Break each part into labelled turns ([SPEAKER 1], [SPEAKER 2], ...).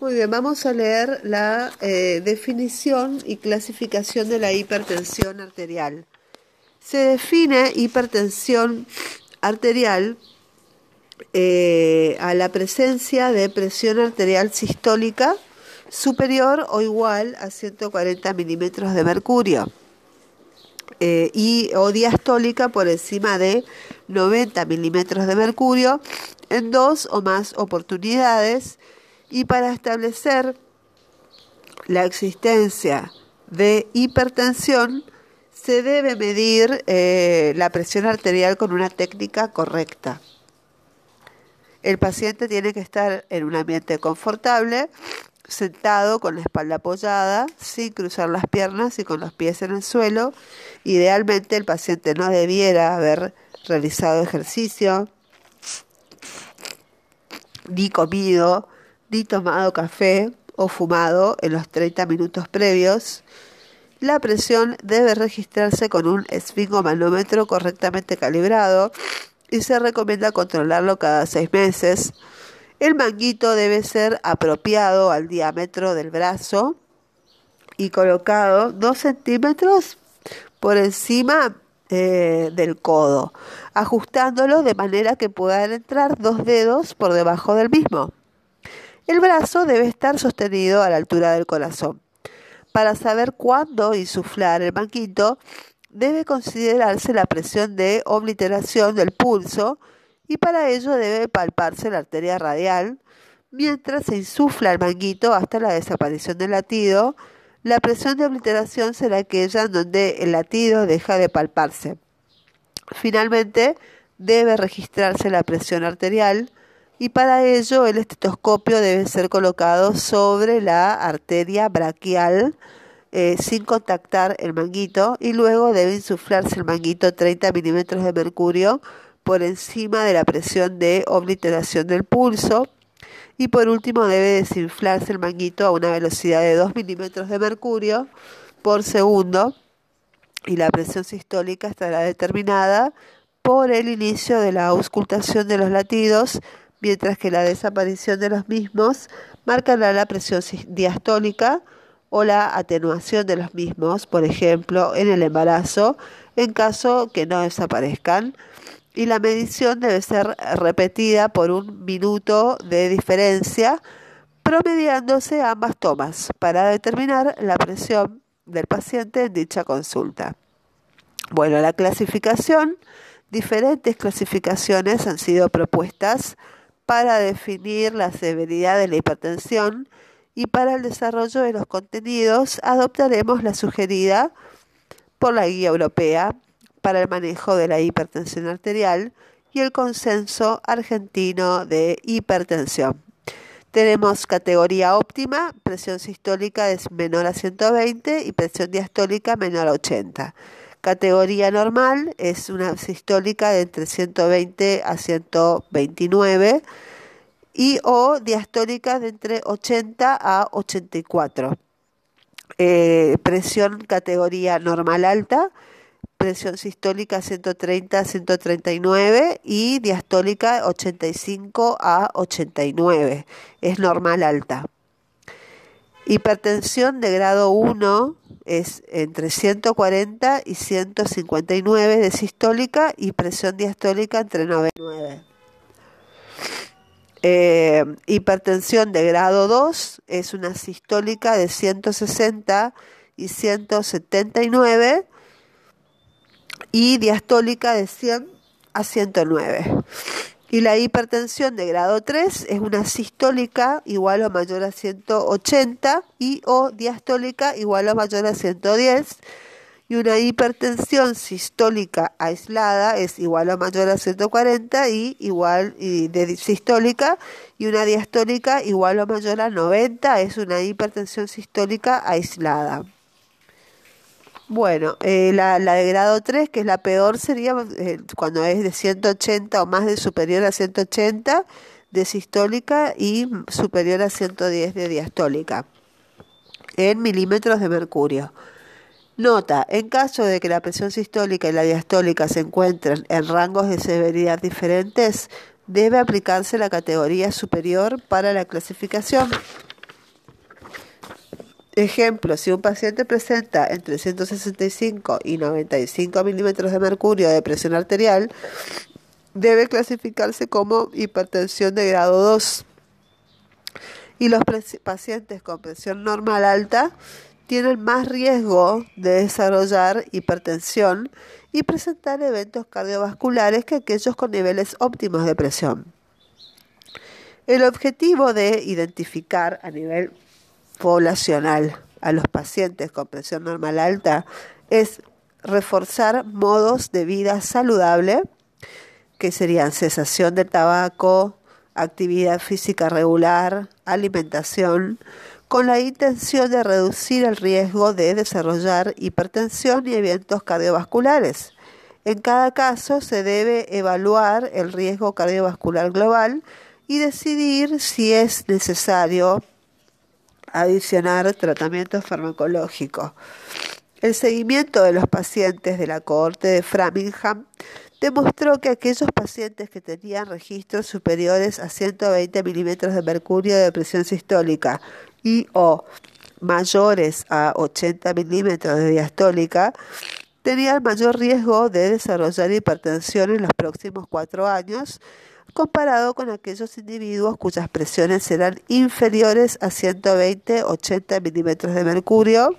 [SPEAKER 1] Muy bien, vamos a leer la eh, definición y clasificación de la hipertensión arterial. Se define hipertensión arterial eh, a la presencia de presión arterial sistólica superior o igual a 140 milímetros de mercurio eh, y o diastólica por encima de 90 milímetros de mercurio en dos o más oportunidades y para establecer la existencia de hipertensión se debe medir eh, la presión arterial con una técnica correcta. El paciente tiene que estar en un ambiente confortable, sentado con la espalda apoyada, sin cruzar las piernas y con los pies en el suelo. Idealmente el paciente no debiera haber realizado ejercicio, ni comido, ni tomado café o fumado en los 30 minutos previos. La presión debe registrarse con un esfingomanómetro correctamente calibrado y se recomienda controlarlo cada seis meses. El manguito debe ser apropiado al diámetro del brazo y colocado 2 centímetros por encima eh, del codo, ajustándolo de manera que puedan entrar dos dedos por debajo del mismo. El brazo debe estar sostenido a la altura del corazón. Para saber cuándo insuflar el manguito, debe considerarse la presión de obliteración del pulso y para ello debe palparse la arteria radial mientras se insufla el manguito hasta la desaparición del latido. La presión de obliteración será aquella en donde el latido deja de palparse. Finalmente, debe registrarse la presión arterial y para ello el estetoscopio debe ser colocado sobre la arteria braquial eh, sin contactar el manguito y luego debe insuflarse el manguito 30 milímetros de mercurio por encima de la presión de obliteración del pulso. Y por último debe desinflarse el manguito a una velocidad de 2 milímetros de mercurio por segundo y la presión sistólica estará determinada por el inicio de la auscultación de los latidos, mientras que la desaparición de los mismos marcará la presión diastólica o la atenuación de los mismos, por ejemplo, en el embarazo, en caso que no desaparezcan. Y la medición debe ser repetida por un minuto de diferencia, promediándose ambas tomas para determinar la presión del paciente en dicha consulta. Bueno, la clasificación, diferentes clasificaciones han sido propuestas para definir la severidad de la hipertensión y para el desarrollo de los contenidos adoptaremos la sugerida por la Guía Europea para el manejo de la hipertensión arterial y el consenso argentino de hipertensión. Tenemos categoría óptima, presión sistólica es menor a 120 y presión diastólica menor a 80. Categoría normal es una sistólica de entre 120 a 129 y o diastólica de entre 80 a 84. Eh, presión categoría normal alta, presión sistólica 130 a 139 y diastólica 85 a 89. Es normal alta. Hipertensión de grado 1 es entre 140 y 159 de sistólica y presión diastólica entre 99. Eh, hipertensión de grado 2 es una sistólica de 160 y 179 y diastólica de 100 a 109. Y la hipertensión de grado 3 es una sistólica igual o mayor a 180 y o diastólica igual o mayor a 110 y una hipertensión sistólica aislada es igual o mayor a 140 y igual y de sistólica y una diastólica igual o mayor a 90 es una hipertensión sistólica aislada. Bueno, eh, la, de grado 3, que es la peor, sería eh, cuando es de 180 o más de superior a 180 de sistólica y superior a 110 de diastólica en milímetros de mercurio. Nota, en caso de que la presión sistólica y la diastólica se encuentren en rangos de severidad diferentes, debe aplicarse la categoría superior para la clasificación. Ejemplo, si un paciente presenta entre 165 y 95 milímetros de mercurio de presión arterial, debe clasificarse como hipertensión de grado 2. Y los pacientes con presión normal alta tienen más riesgo de desarrollar hipertensión y presentar eventos cardiovasculares que aquellos con niveles óptimos de presión. El objetivo de identificar a nivel poblacional a los pacientes con presión normal alta es reforzar modos de vida saludable, que serían cesación del tabaco, actividad física regular, alimentación, con la intención de reducir el riesgo de desarrollar hipertensión y eventos cardiovasculares. En cada caso se debe evaluar el riesgo cardiovascular global y decidir si es necesario adicionar tratamiento farmacológico. El seguimiento de los pacientes de la cohorte de Framingham demostró que aquellos pacientes que tenían registros superiores a 120 milímetros de mercurio de presión sistólica y o mayores a 80 milímetros de diastólica tenían mayor riesgo de desarrollar hipertensión en los próximos cuatro años comparado con aquellos individuos cuyas presiones eran inferiores a 120-80 milímetros de mercurio,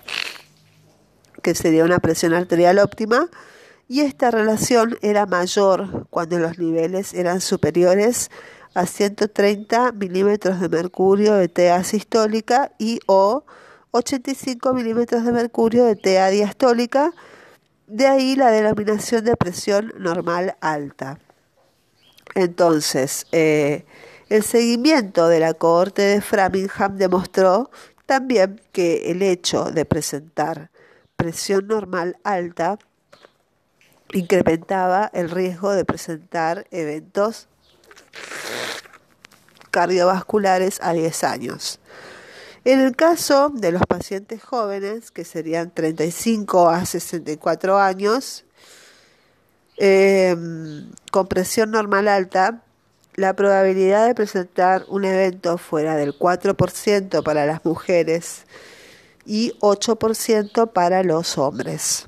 [SPEAKER 1] que sería una presión arterial óptima, y esta relación era mayor cuando los niveles eran superiores a 130 milímetros de mercurio de TA sistólica y o 85 milímetros de mercurio de TA diastólica, de ahí la denominación de presión normal alta. Entonces, eh, el seguimiento de la cohorte de Framingham demostró también que el hecho de presentar presión normal alta incrementaba el riesgo de presentar eventos cardiovasculares a 10 años. En el caso de los pacientes jóvenes, que serían 35 a 64 años, Em, con presión normal alta, la probabilidad de presentar un evento fuera del 4% para las mujeres y 8% para los hombres.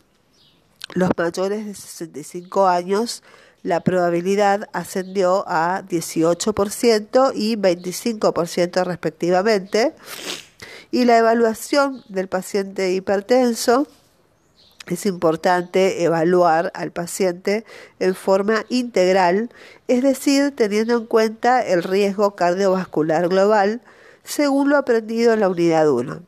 [SPEAKER 1] Los mayores de 65 años, la probabilidad ascendió a 18% y 25% respectivamente. Y la evaluación del paciente hipertenso es importante evaluar al paciente en forma integral, es decir, teniendo en cuenta el riesgo cardiovascular global, según lo aprendido en la unidad 1.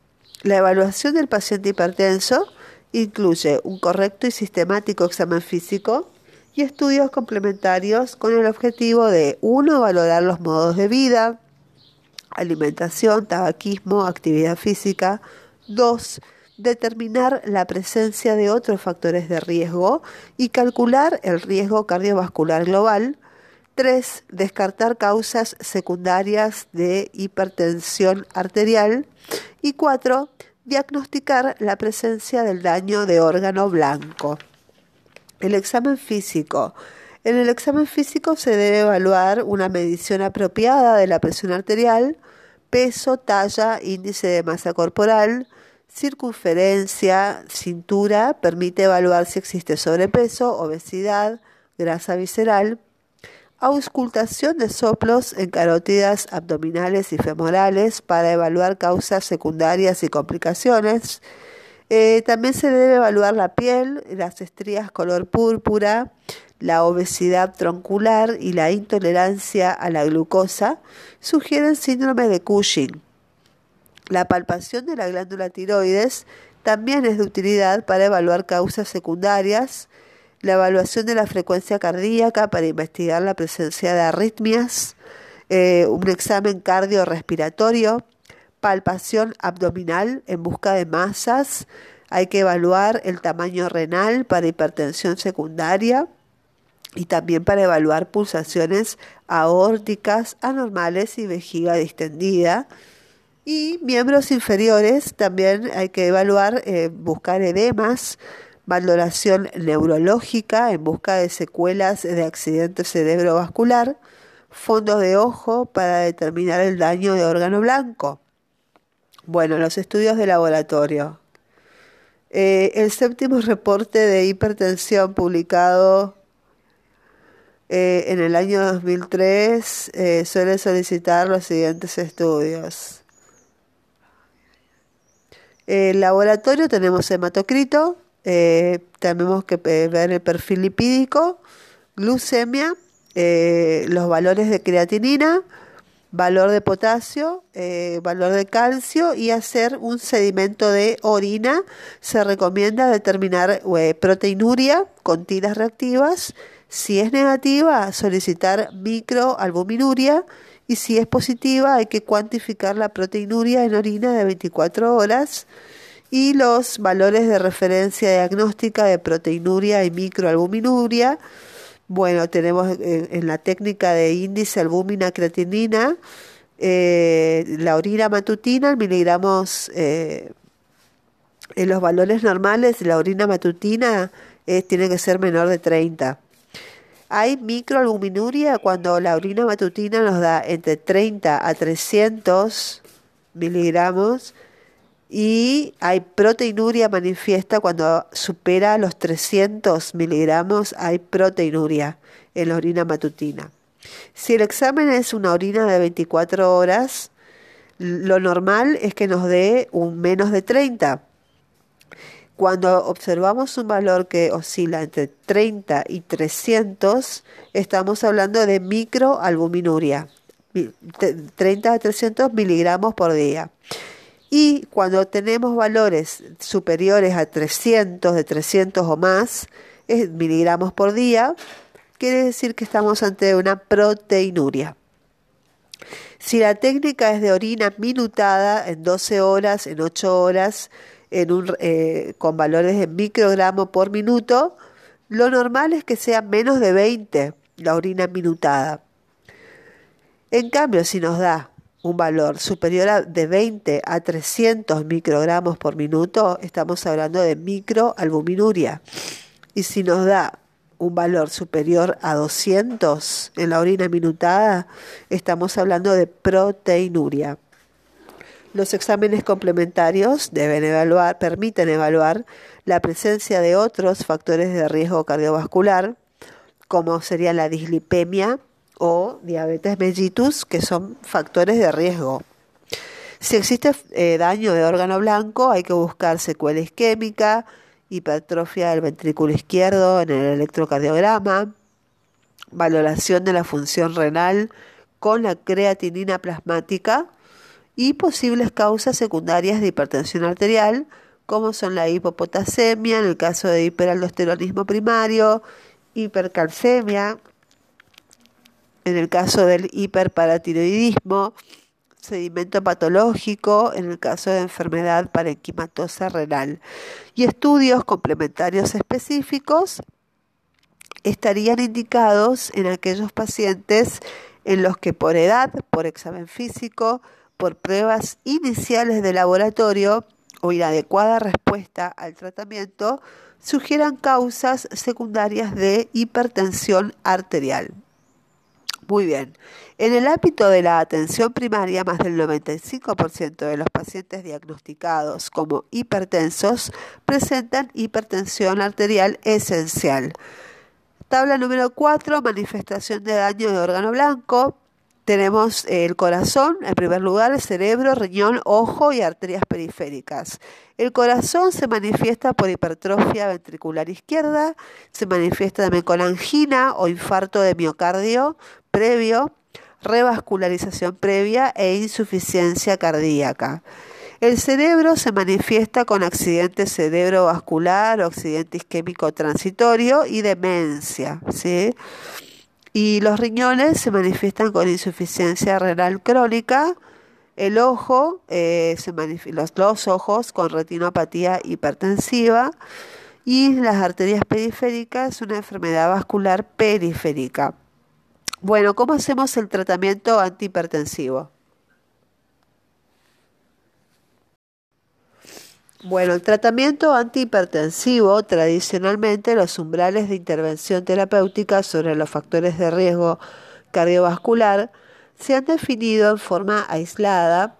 [SPEAKER 1] La evaluación del paciente hipertenso incluye un correcto y sistemático examen físico y estudios complementarios con el objetivo de 1. valorar los modos de vida, alimentación, tabaquismo, actividad física, 2 determinar la presencia de otros factores de riesgo y calcular el riesgo cardiovascular global. 3. Descartar causas secundarias de hipertensión arterial. Y 4. Diagnosticar la presencia del daño de órgano blanco. El examen físico. En el examen físico se debe evaluar una medición apropiada de la presión arterial, peso, talla, índice de masa corporal, circunferencia, cintura, permite evaluar si existe sobrepeso, obesidad, grasa visceral, auscultación de soplos en carótidas abdominales y femorales para evaluar causas secundarias y complicaciones. Eh, también se debe evaluar la piel, las estrías color púrpura, la obesidad troncular y la intolerancia a la glucosa. Sugieren síndrome de Cushing. La palpación de la glándula tiroides también es de utilidad para evaluar causas secundarias, la evaluación de la frecuencia cardíaca para investigar la presencia de arritmias, eh, un examen cardiorrespiratorio, palpación abdominal en busca de masas, hay que evaluar el tamaño renal para hipertensión secundaria y también para evaluar pulsaciones aórticas anormales y vejiga distendida. Y miembros inferiores también hay que evaluar, eh, buscar edemas, valoración neurológica en busca de secuelas de accidente cerebrovascular, fondos de ojo para determinar el daño de órgano blanco, Bueno, los estudios de laboratorio. Eh, el séptimo reporte de hipertensión publicado eh, en el año 2003 eh, suele solicitar los siguientes estudios. El laboratorio tenemos hematocrito, tenemos que ver el perfil lipídico, glucemia, los valores de creatinina, valor de potasio, eh, valor de calcio y hacer un sedimento de orina. Se recomienda determinar eh, proteinuria con tiras reactivas. Si es negativa, solicitar microalbuminuria y si es positiva, hay que cuantificar la proteinuria en orina de 24 horas y los valores de referencia diagnóstica de proteinuria y microalbuminuria bueno, tenemos eh, en, la técnica de índice albúmina creatinina, eh, la orina matutina, miligramos eh, en los valores normales, la orina matutina tiene que ser menor de 30. Hay microalbuminuria cuando la orina matutina nos da entre 30 a 300 miligramos y hay proteinuria manifiesta cuando supera los 300 miligramos, hay proteinuria en la orina matutina. Si el examen es una orina de 24 horas, lo normal es que nos dé un menos de 30. Cuando observamos un valor que oscila entre 30 y 300, estamos hablando de microalbuminuria, 30 a 300 miligramos por día. Y cuando tenemos valores superiores a 300, de 300 o más miligramos por día, quiere decir que estamos ante una proteinuria. Si la técnica es de orina minutada en 12 horas, en 8 horas, en un, eh, con valores de microgramo por minuto, lo normal es que sea menos de 20 la orina minutada. En cambio, si nos da un valor superior a de 20 a 300 microgramos por minuto, estamos hablando de microalbuminuria. Y si nos da un valor superior a 200 en la orina minutada, estamos hablando de proteinuria. Los exámenes complementarios deben evaluar, permiten evaluar la presencia de otros factores de riesgo cardiovascular, como sería la dislipemia, o diabetes mellitus, que son factores de riesgo. Si existe eh, daño de órgano blanco, hay que buscar secuela isquémica, hipertrofia del ventrículo izquierdo en el electrocardiograma, valoración de la función renal con la creatinina plasmática y posibles causas secundarias de hipertensión arterial, como son la hipopotasemia en el caso de hiperaldosteronismo primario, hipercalcemia, en el caso del hiperparatiroidismo, sedimento patológico en el caso de enfermedad parenquimatosa renal. Y estudios complementarios específicos estarían indicados en aquellos pacientes en los que por edad, por examen físico, por pruebas iniciales de laboratorio o inadecuada respuesta al tratamiento, sugieran causas secundarias de hipertensión arterial. Muy bien. En el ámbito de la atención primaria, más del 95% de los pacientes diagnosticados como hipertensos presentan hipertensión arterial esencial. Tabla número 4, manifestación de daño de órgano blanco. Tenemos el corazón, en primer lugar, el cerebro, riñón, ojo y arterias periféricas. El corazón se manifiesta por hipertrofia ventricular izquierda, se manifiesta también con angina o infarto de miocardio previo, revascularización previa e insuficiencia cardíaca. El cerebro se manifiesta con accidente cerebrovascular o accidente isquémico transitorio y demencia. ¿sí? Y los riñones se manifiestan con insuficiencia renal crónica. El ojo, eh, los, los ojos con retinopatía hipertensiva. Y las arterias periféricas, una enfermedad vascular periférica. Bueno, ¿cómo hacemos el tratamiento antihipertensivo? Bueno, el tratamiento antihipertensivo, tradicionalmente los umbrales de intervención terapéutica sobre los factores de riesgo cardiovascular se han definido en forma aislada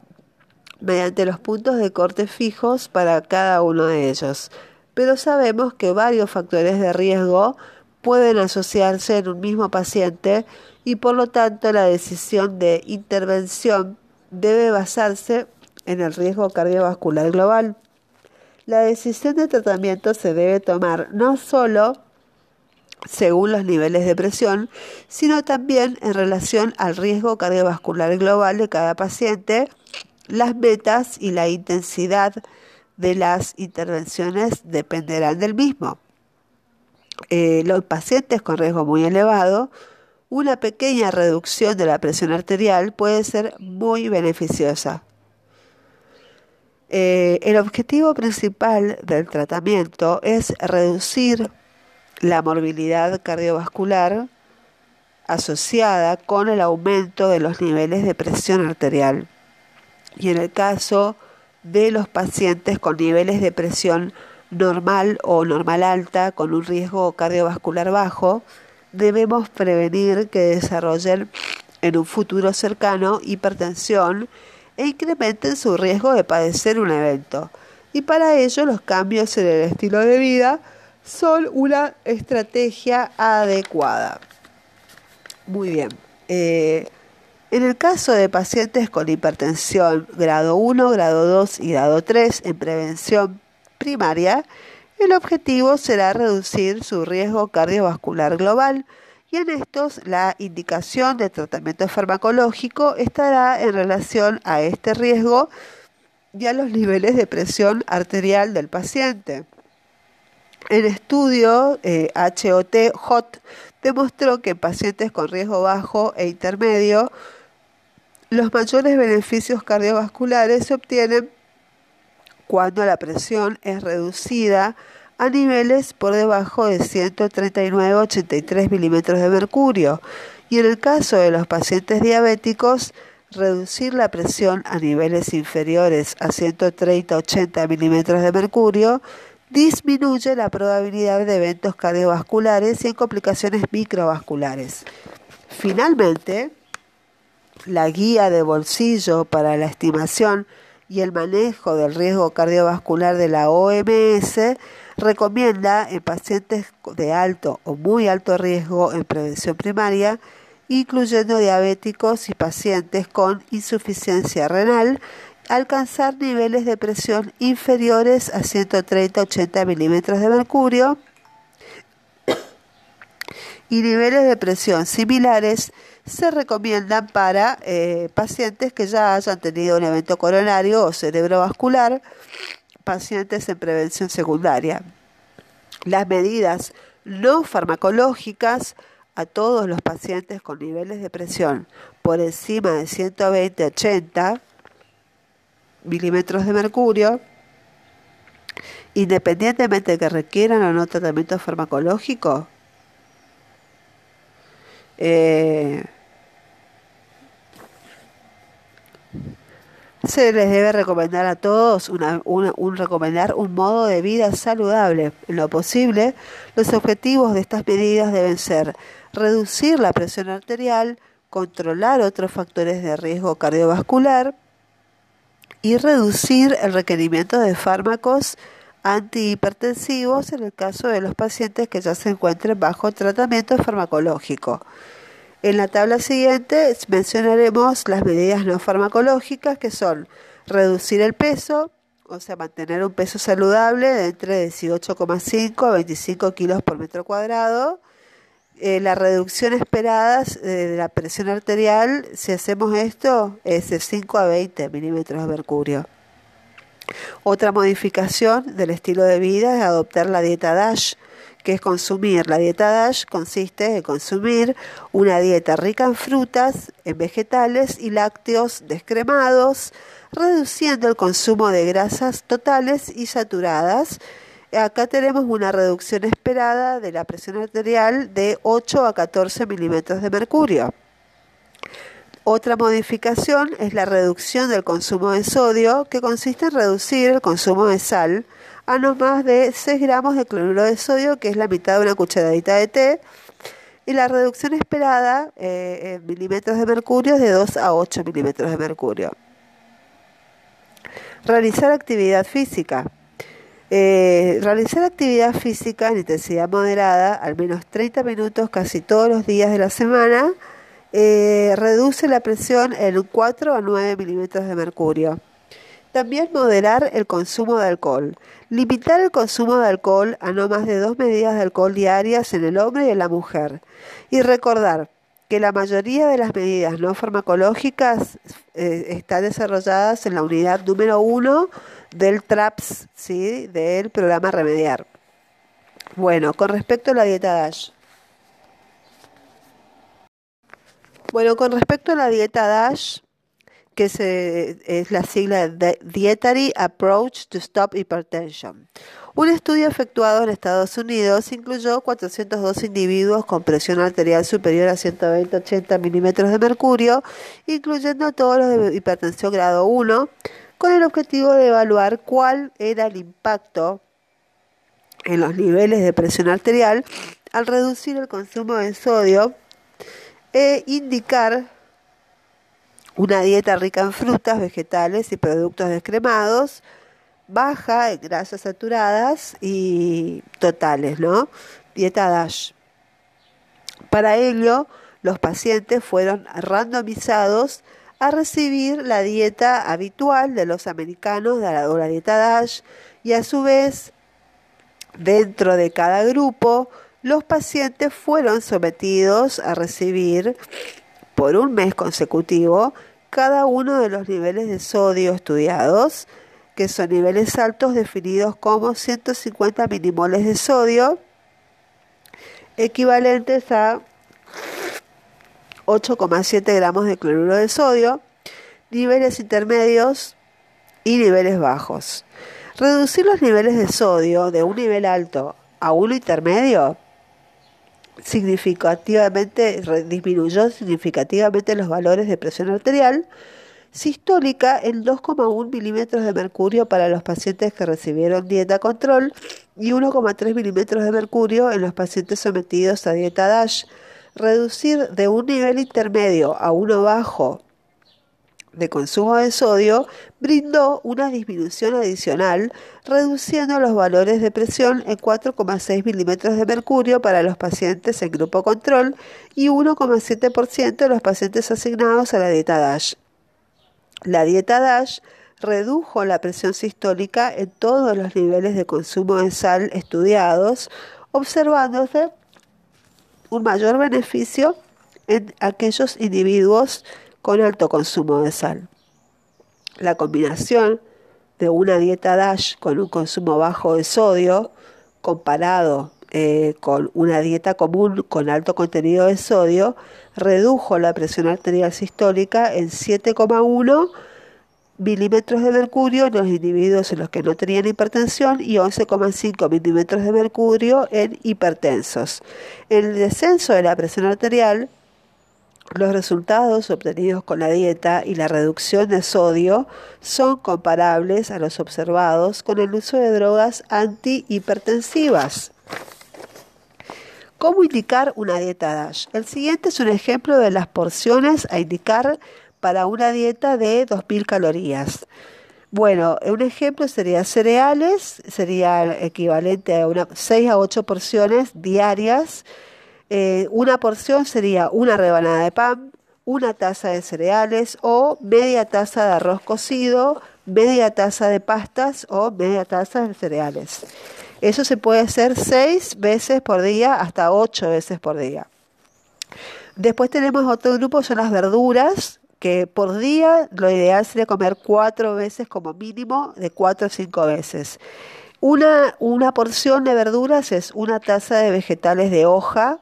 [SPEAKER 1] mediante los puntos de corte fijos para cada uno de ellos. Pero sabemos que varios factores de riesgo pueden asociarse en un mismo paciente y por lo tanto la decisión de intervención debe basarse en el riesgo cardiovascular global. La decisión de tratamiento se debe tomar no solo según los niveles de presión, sino también en relación al riesgo cardiovascular global de cada paciente, las metas y la intensidad de las intervenciones dependerán del mismo. Eh, los pacientes con riesgo muy elevado, una pequeña reducción de la presión arterial puede ser muy beneficiosa. Eh, el objetivo principal del tratamiento es reducir la morbilidad cardiovascular asociada con el aumento de los niveles de presión arterial. Y en el caso de los pacientes con niveles de presión normal o normal alta con un riesgo cardiovascular bajo, debemos prevenir que desarrollen en un futuro cercano hipertensión e incrementen su riesgo de padecer un evento. Y para ello los cambios en el estilo de vida son una estrategia adecuada. Muy bien. Eh, en el caso de pacientes con hipertensión grado 1, grado 2 y grado 3 en prevención primaria, el objetivo será reducir su riesgo cardiovascular global y en estos la indicación de tratamiento farmacológico estará en relación a este riesgo y a los niveles de presión arterial del paciente. El estudio eh, demostró que en pacientes con riesgo bajo e intermedio, los mayores beneficios cardiovasculares se obtienen cuando la presión es reducida a niveles por debajo de 139-83 milímetros de mercurio y en el caso de los pacientes diabéticos, reducir la presión a niveles inferiores a 130-80 milímetros de mercurio disminuye la probabilidad de eventos cardiovasculares y en complicaciones microvasculares. Finalmente, la guía de bolsillo para la estimación y el manejo del riesgo cardiovascular de la OMS recomienda en pacientes de alto o muy alto riesgo en prevención primaria, incluyendo diabéticos y pacientes con insuficiencia renal, alcanzar niveles de presión inferiores a 130-80 milímetros de mercurio y niveles de presión similares se recomiendan para eh, pacientes que ya hayan tenido un evento coronario o cerebrovascular, pacientes en prevención secundaria. Las medidas no farmacológicas a todos los pacientes con niveles de presión por encima de 120-80 milímetros de mercurio, independientemente de que requieran o no tratamiento farmacológico, eh, se les debe recomendar a todos un recomendar un modo de vida saludable. En lo posible, los objetivos de estas medidas deben ser reducir la presión arterial, controlar otros factores de riesgo cardiovascular, y reducir el requerimiento de fármacos antihipertensivos en el caso de los pacientes que ya se encuentren bajo tratamiento farmacológico. En la tabla siguiente mencionaremos las medidas no farmacológicas que son reducir el peso, o sea, mantener un peso saludable de entre 18,5 a 25 kilos por metro cuadrado, eh, la reducción esperada de la presión arterial, si hacemos esto, es de 5 a 20 milímetros de mercurio. Otra modificación del estilo de vida es adoptar la dieta DASH, que es consumir. La dieta DASH consiste en consumir una dieta rica en frutas, en vegetales y lácteos descremados, reduciendo el consumo de grasas totales y saturadas Acá tenemos una reducción esperada de la presión arterial de 8 a 14 milímetros de mercurio. Otra modificación es la reducción del consumo de sodio, que consiste en reducir el consumo de sal a no más de 6 gramos de cloruro de sodio, que es la mitad de una cucharadita de té, y la reducción esperada eh, en milímetros de mercurio es de 2 a 8 milímetros de mercurio. Realizar actividad física. Eh, realizar actividad física en intensidad moderada, al menos 30 minutos casi todos los días de la semana, eh, reduce la presión en 4 a 9 milímetros de mercurio. También moderar el consumo de alcohol. Limitar el consumo de alcohol a no más de dos medidas de alcohol diarias en el hombre y en la mujer. Y recordar que la mayoría de las medidas no farmacológicas eh, están desarrolladas en la unidad número 1 del TRAPS, ¿sí? del programa Remediar. Bueno, con respecto a la dieta DASH. Bueno, con respecto a la dieta DASH, que es la sigla de Dietary Approach to Stop Hypertension. Un estudio efectuado en Estados Unidos incluyó 402 individuos con presión arterial superior a 120-80 milímetros de mercurio, incluyendo a todos los de hipertensión grado 1, con el objetivo de evaluar cuál era el impacto en los niveles de presión arterial al reducir el consumo de sodio e indicar una dieta rica en frutas, vegetales y productos descremados, baja en grasas saturadas y totales, ¿no? Dieta DASH. Para ello, los pacientes fueron randomizados a recibir la dieta habitual de los americanos de la, dieta DASH y a su vez, dentro de cada grupo, los pacientes fueron sometidos a recibir por un mes consecutivo cada uno de los niveles de sodio estudiados, que son niveles altos definidos como 150 milimoles de sodio, equivalentes a 8,7 gramos de cloruro de sodio, niveles intermedios y niveles bajos. Reducir los niveles de sodio de un nivel alto a uno intermedio significativamente, disminuyó significativamente los valores de presión arterial sistólica en 2,1 milímetros de mercurio para los pacientes que recibieron dieta control y 1,3 milímetros de mercurio en los pacientes sometidos a dieta DASH. Reducir de un nivel intermedio a uno bajo de consumo de sodio brindó una disminución adicional, reduciendo los valores de presión en 4,6 milímetros de mercurio para los pacientes en grupo control y 1,7% de los pacientes asignados a la dieta DASH. La dieta DASH redujo la presión sistólica en todos los niveles de consumo de sal estudiados, observándose un mayor beneficio en aquellos individuos con alto consumo de sal. La combinación de una dieta DASH con un consumo bajo de sodio comparado eh, con una dieta común con alto contenido de sodio redujo la presión arterial sistólica en 7,1 milímetros de mercurio en los individuos en los que no tenían hipertensión y 11,5 milímetros de mercurio en hipertensos. El descenso de la presión arterial los resultados obtenidos con la dieta y la reducción de sodio son comparables a los observados con el uso de drogas antihipertensivas. ¿Cómo indicar una dieta DASH? El siguiente es un ejemplo de las porciones a indicar para una dieta de 2.000 calorías. Bueno, un ejemplo sería cereales, sería equivalente a una 6 a 8 porciones diarias eh, una porción sería una rebanada de pan, una taza de cereales o media taza de arroz cocido, media taza de pastas o media taza de cereales. Eso se puede hacer seis veces por día hasta ocho veces por día. Después tenemos otro grupo, son las verduras, que por día lo ideal sería comer cuatro veces como mínimo, de cuatro a cinco veces. Una, una porción de verduras es una taza de vegetales de hoja,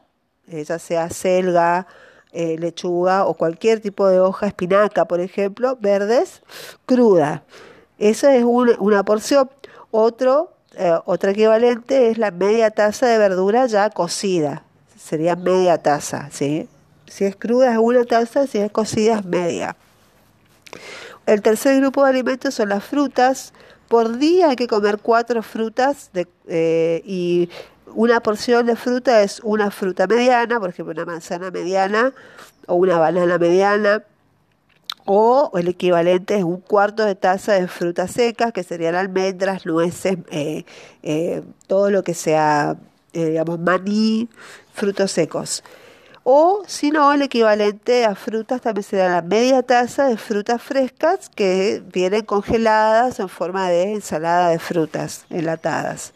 [SPEAKER 1] eh, ya sea selga, eh, lechuga o cualquier tipo de hoja, espinaca, por ejemplo, verdes, cruda. Esa es una, porción. Otro, eh, otra equivalente es la media taza de verdura ya cocida. Sería media taza, ¿sí? Si es cruda es una taza, si es cocida es media. El tercer grupo de alimentos son las frutas. Por día hay que comer cuatro frutas de, y una porción de fruta es una fruta mediana, por ejemplo, una manzana mediana o una banana mediana o el equivalente es un cuarto de taza de frutas secas, que serían almendras, nueces, eh, eh, todo lo que sea, eh, digamos, maní, frutos secos. O si no, el equivalente a frutas también sería la media taza de frutas frescas que vienen congeladas en forma de ensalada de frutas enlatadas.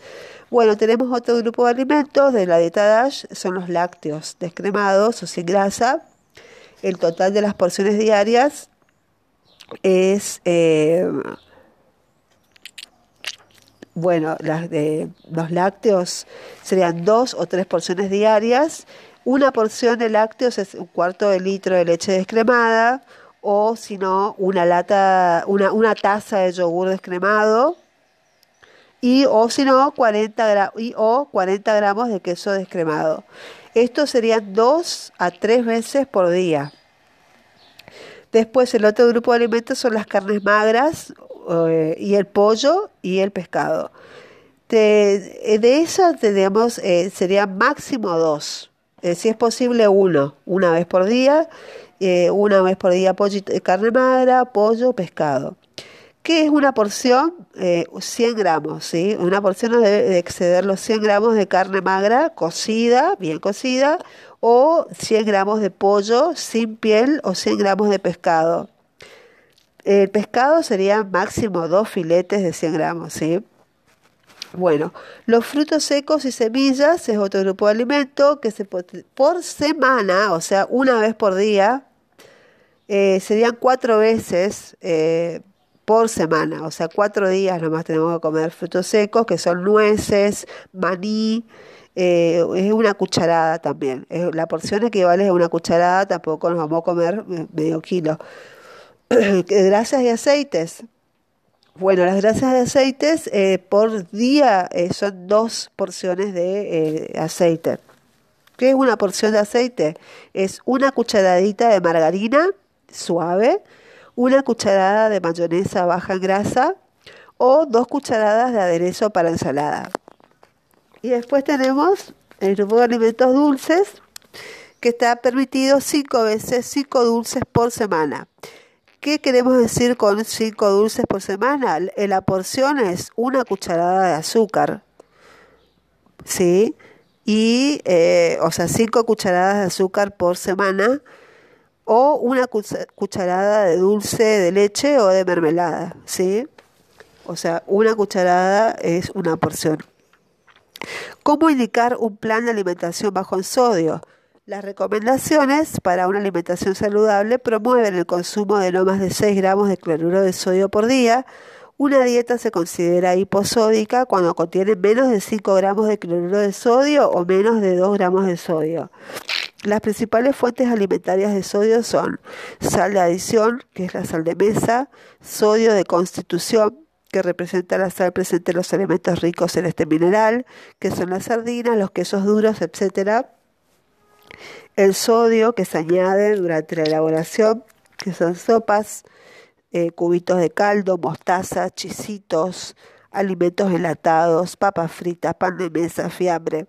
[SPEAKER 1] Bueno, tenemos otro grupo de alimentos de la dieta DASH, son los lácteos descremados o sin grasa. El total de las porciones diarias es, eh, bueno, las de los lácteos serían dos o tres porciones diarias. Una porción de lácteos es un cuarto de litro de leche descremada o si no, una lata, una, una taza de yogur descremado y o si no 40 y, o 40 gramos de queso descremado. Esto serían dos a tres veces por día. Después el otro grupo de alimentos son las carnes magras eh, y el pollo y el pescado. De, de esas tenemos, eh, serían máximo dos. Eh, si es posible uno, una vez por día, una vez por día carne magra, pollo, pescado. ¿Qué es una porción? 100 gramos, ¿sí? Una porción no debe exceder los 100 gramos de carne magra, cocida, bien cocida, o 100 gramos de pollo sin piel o 100 gramos de pescado. El pescado sería máximo dos filetes de 100 gramos, ¿sí? Bueno, los frutos secos y semillas es otro grupo de alimento que se por semana, o sea, una vez por día, eh, serían cuatro veces eh, por semana, o sea, cuatro días nomás tenemos que comer frutos secos, que son nueces, maní, eh, es una cucharada también. la porción equivale a una cucharada, tampoco nos vamos a comer eh, medio kilo. grasas y aceites. Bueno, las grasas de aceites eh, por día son dos porciones de aceite. ¿Qué es una porción de aceite? Es una cucharadita de margarina suave, una cucharada de mayonesa baja en grasa o dos cucharadas de aderezo para ensalada. Y después tenemos el grupo de alimentos dulces, que está permitido cinco veces, cinco dulces por semana. ¿Qué queremos decir con cinco dulces por semana? La porción es una cucharada de azúcar, ¿sí? Y, eh, o sea, cinco cucharadas de azúcar por semana o una cucharada de dulce de leche o de mermelada, ¿sí? O sea, una cucharada es una porción. ¿Cómo indicar un plan de alimentación bajo en sodio? Las recomendaciones para una alimentación saludable promueven el consumo de no más de 6 gramos de cloruro de sodio por día. Una dieta se considera hiposódica cuando contiene menos de 5 gramos de cloruro de sodio o menos de 2 gramos de sodio. Las principales fuentes alimentarias de sodio son sal de adición, que es la sal de mesa, sodio de constitución, que representa la sal presente en los elementos ricos en este mineral, que son las sardinas, los quesos duros, etc. El sodio que se añade durante la elaboración, que son sopas, eh, cubitos de caldo, mostaza, chisitos, alimentos enlatados, papas fritas, pan de mesa, fiambre.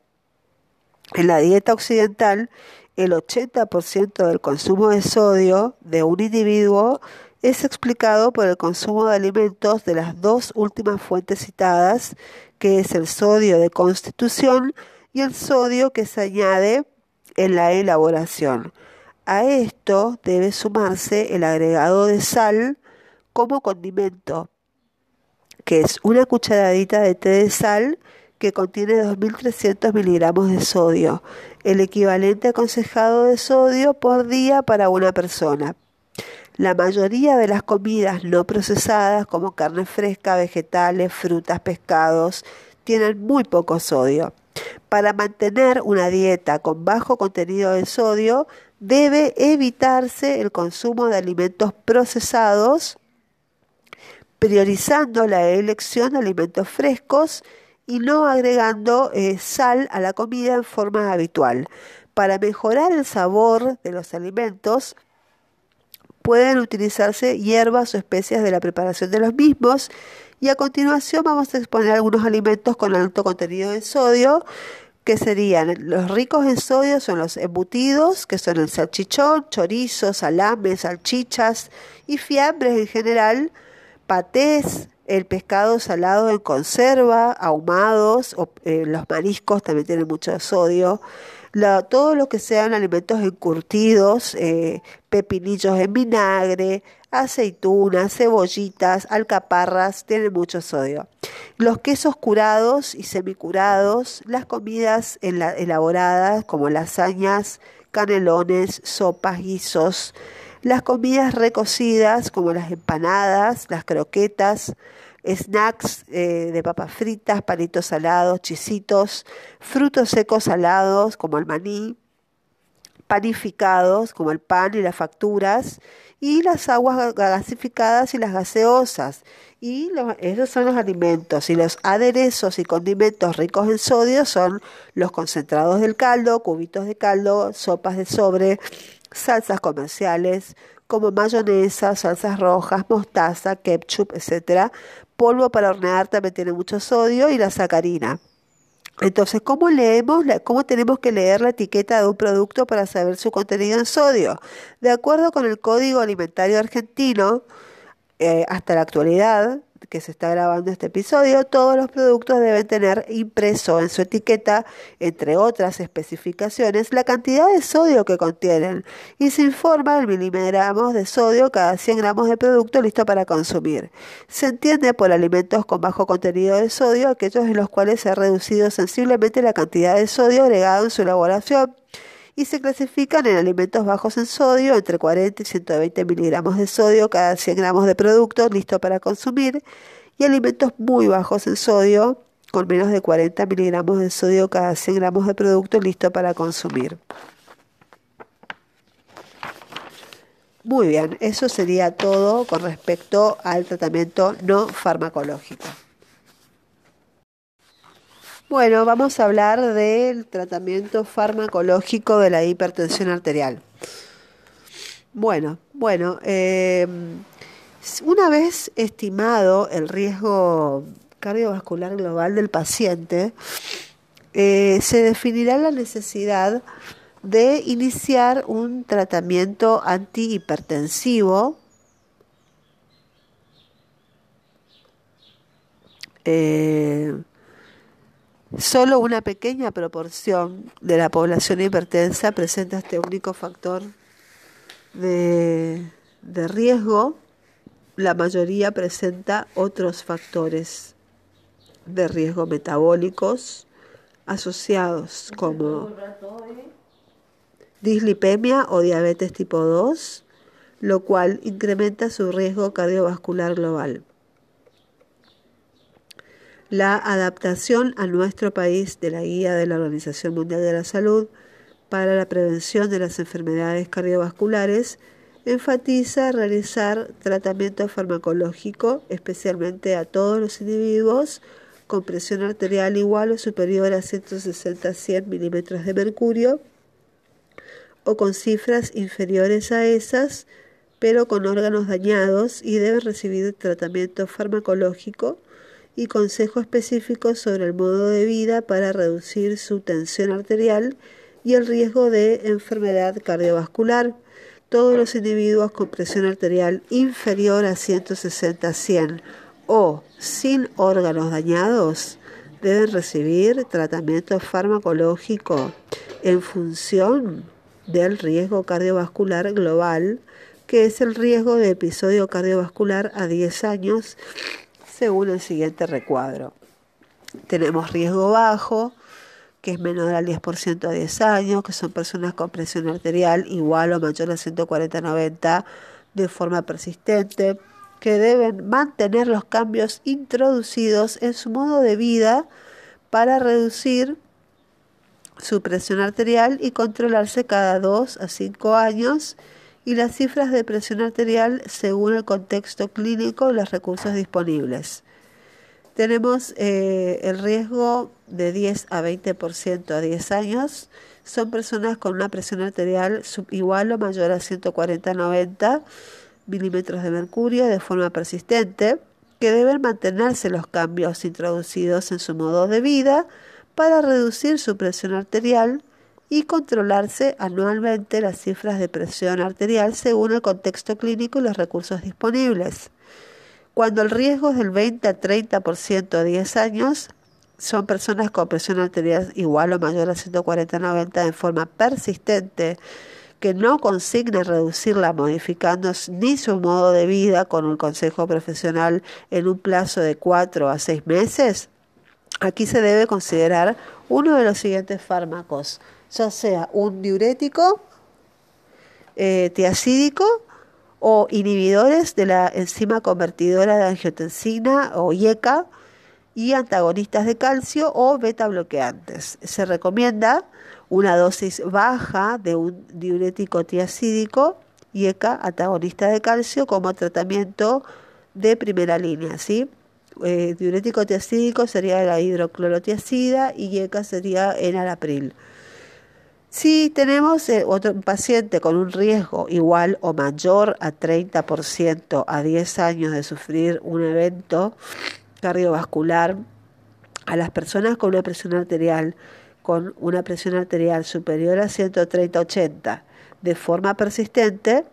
[SPEAKER 1] En la dieta occidental, el 80% del consumo de sodio de un individuo es explicado por el consumo de alimentos de las dos últimas fuentes citadas, que es el sodio de constitución y el sodio que se añade en la elaboración. A esto debe sumarse el agregado de sal como condimento, que es una cucharadita de té de sal que contiene 2.300 miligramos de sodio, el equivalente aconsejado de sodio por día para una persona. La mayoría de las comidas no procesadas, como carne fresca, vegetales, frutas, pescados, tienen muy poco sodio. Para mantener una dieta con bajo contenido de sodio, debe evitarse el consumo de alimentos procesados, priorizando la elección de alimentos frescos y no agregando eh, sal a la comida en forma habitual. Para mejorar el sabor de los alimentos, pueden utilizarse hierbas o especias de la preparación de los mismos y a continuación vamos a exponer algunos alimentos con alto contenido de sodio que serían los ricos en sodio son los embutidos, que son el salchichón, chorizo, salames, salchichas y fiambres en general, patés, el pescado salado en conserva, ahumados, eh, los mariscos también tienen mucho sodio, todo lo que sean alimentos encurtidos, eh, pepinillos en vinagre, aceitunas, cebollitas, alcaparras, tienen mucho sodio. Los quesos curados y semicurados, las comidas elaboradas como lasañas, canelones, sopas, guisos, las comidas recocidas como las empanadas, las croquetas, snacks eh, de papas fritas, palitos salados, chisitos, frutos secos salados como el maní, panificados como el pan y las facturas, y las aguas gasificadas y las gaseosas. Y esos son los alimentos. Y los aderezos y condimentos ricos en sodio son los concentrados del caldo, cubitos de caldo, sopas de sobre, salsas comerciales como mayonesa, salsas rojas, mostaza, ketchup, etc. Polvo para hornear también tiene mucho sodio y la sacarina. Entonces, ¿cómo leemos, cómo tenemos que leer la etiqueta de un producto para saber su contenido en sodio? De acuerdo con el Código Alimentario Argentino, eh, hasta la actualidad, que se está grabando este episodio, todos los productos deben tener impreso en su etiqueta, entre otras especificaciones, la cantidad de sodio que contienen y se informa el miligramos de sodio cada 100 gramos de producto listo para consumir. Se entiende por alimentos con bajo contenido de sodio aquellos en los cuales se ha reducido sensiblemente la cantidad de sodio agregado en su elaboración y se clasifican en alimentos bajos en sodio, entre 40 y 120 miligramos de sodio cada 100 gramos de producto listo para consumir, y alimentos muy bajos en sodio, con menos de 40 miligramos de sodio cada 100 gramos de producto listo para consumir. Muy bien, eso sería todo con respecto al tratamiento no farmacológico. Bueno, vamos a hablar del tratamiento farmacológico de la hipertensión arterial. Bueno, bueno, em, una vez estimado el riesgo cardiovascular global del paciente, eh, se definirá la necesidad de iniciar un tratamiento antihipertensivo eh, Solo una pequeña proporción de la población hipertensa presenta este único factor de, riesgo. La mayoría presenta otros factores de riesgo metabólicos asociados como dislipemia o diabetes tipo 2, lo cual incrementa su riesgo cardiovascular global la adaptación a nuestro país de la guía de la Organización Mundial de la Salud para la prevención de las enfermedades cardiovasculares enfatiza realizar tratamiento farmacológico, especialmente a todos los individuos con presión arterial igual o superior a 160-100 milímetros de mercurio o con cifras inferiores a esas, pero con órganos dañados y deben recibir tratamiento farmacológico y consejo específico sobre el modo de vida para reducir su tensión arterial y el riesgo de enfermedad cardiovascular. Todos los individuos con presión arterial inferior a 160-100 o sin órganos dañados deben recibir tratamiento farmacológico en función del riesgo cardiovascular global, que es el riesgo de episodio cardiovascular a 10 años según el siguiente recuadro. Tenemos riesgo bajo, que es menor al 10% a 10 años, que son personas con presión arterial igual o mayor a 140-90 de forma persistente, que deben mantener los cambios introducidos en su modo de vida para reducir su presión arterial y controlarse cada 2 a 5 años y las cifras de presión arterial según el contexto clínico y los recursos disponibles. Tenemos eh, el riesgo de 10 a 20% a 10 años. Son personas con una presión arterial igual o mayor a 140-90 milímetros de mercurio de forma persistente, que deben mantenerse los cambios introducidos en su modo de vida para reducir su presión arterial y controlarse anualmente las cifras de presión arterial según el contexto clínico y los recursos disponibles. Cuando el riesgo es del 20 a 30% a 10 años, son personas con presión arterial igual o mayor a 140-90 en forma persistente que no consigna reducirla modificando ni su modo de vida con un consejo profesional en un plazo de 4 a 6 meses, aquí se debe considerar uno de los siguientes fármacos, ya sea un diurético, eh, tiacídico o inhibidores de la enzima convertidora de angiotensina o IECA y antagonistas de calcio o beta bloqueantes. Se recomienda una dosis baja de un diurético tiacídico IECA antagonista de calcio como tratamiento de primera línea, ¿sí? Eh, diurético tiacídico sería la hidroclorotiacida y IECA sería enalapril. Si tenemos eh, otro paciente con un riesgo igual o mayor a 30% a 10 años de sufrir un evento cardiovascular, a las personas con una presión arterial con una presión arterial superior a 130-80 de forma persistente,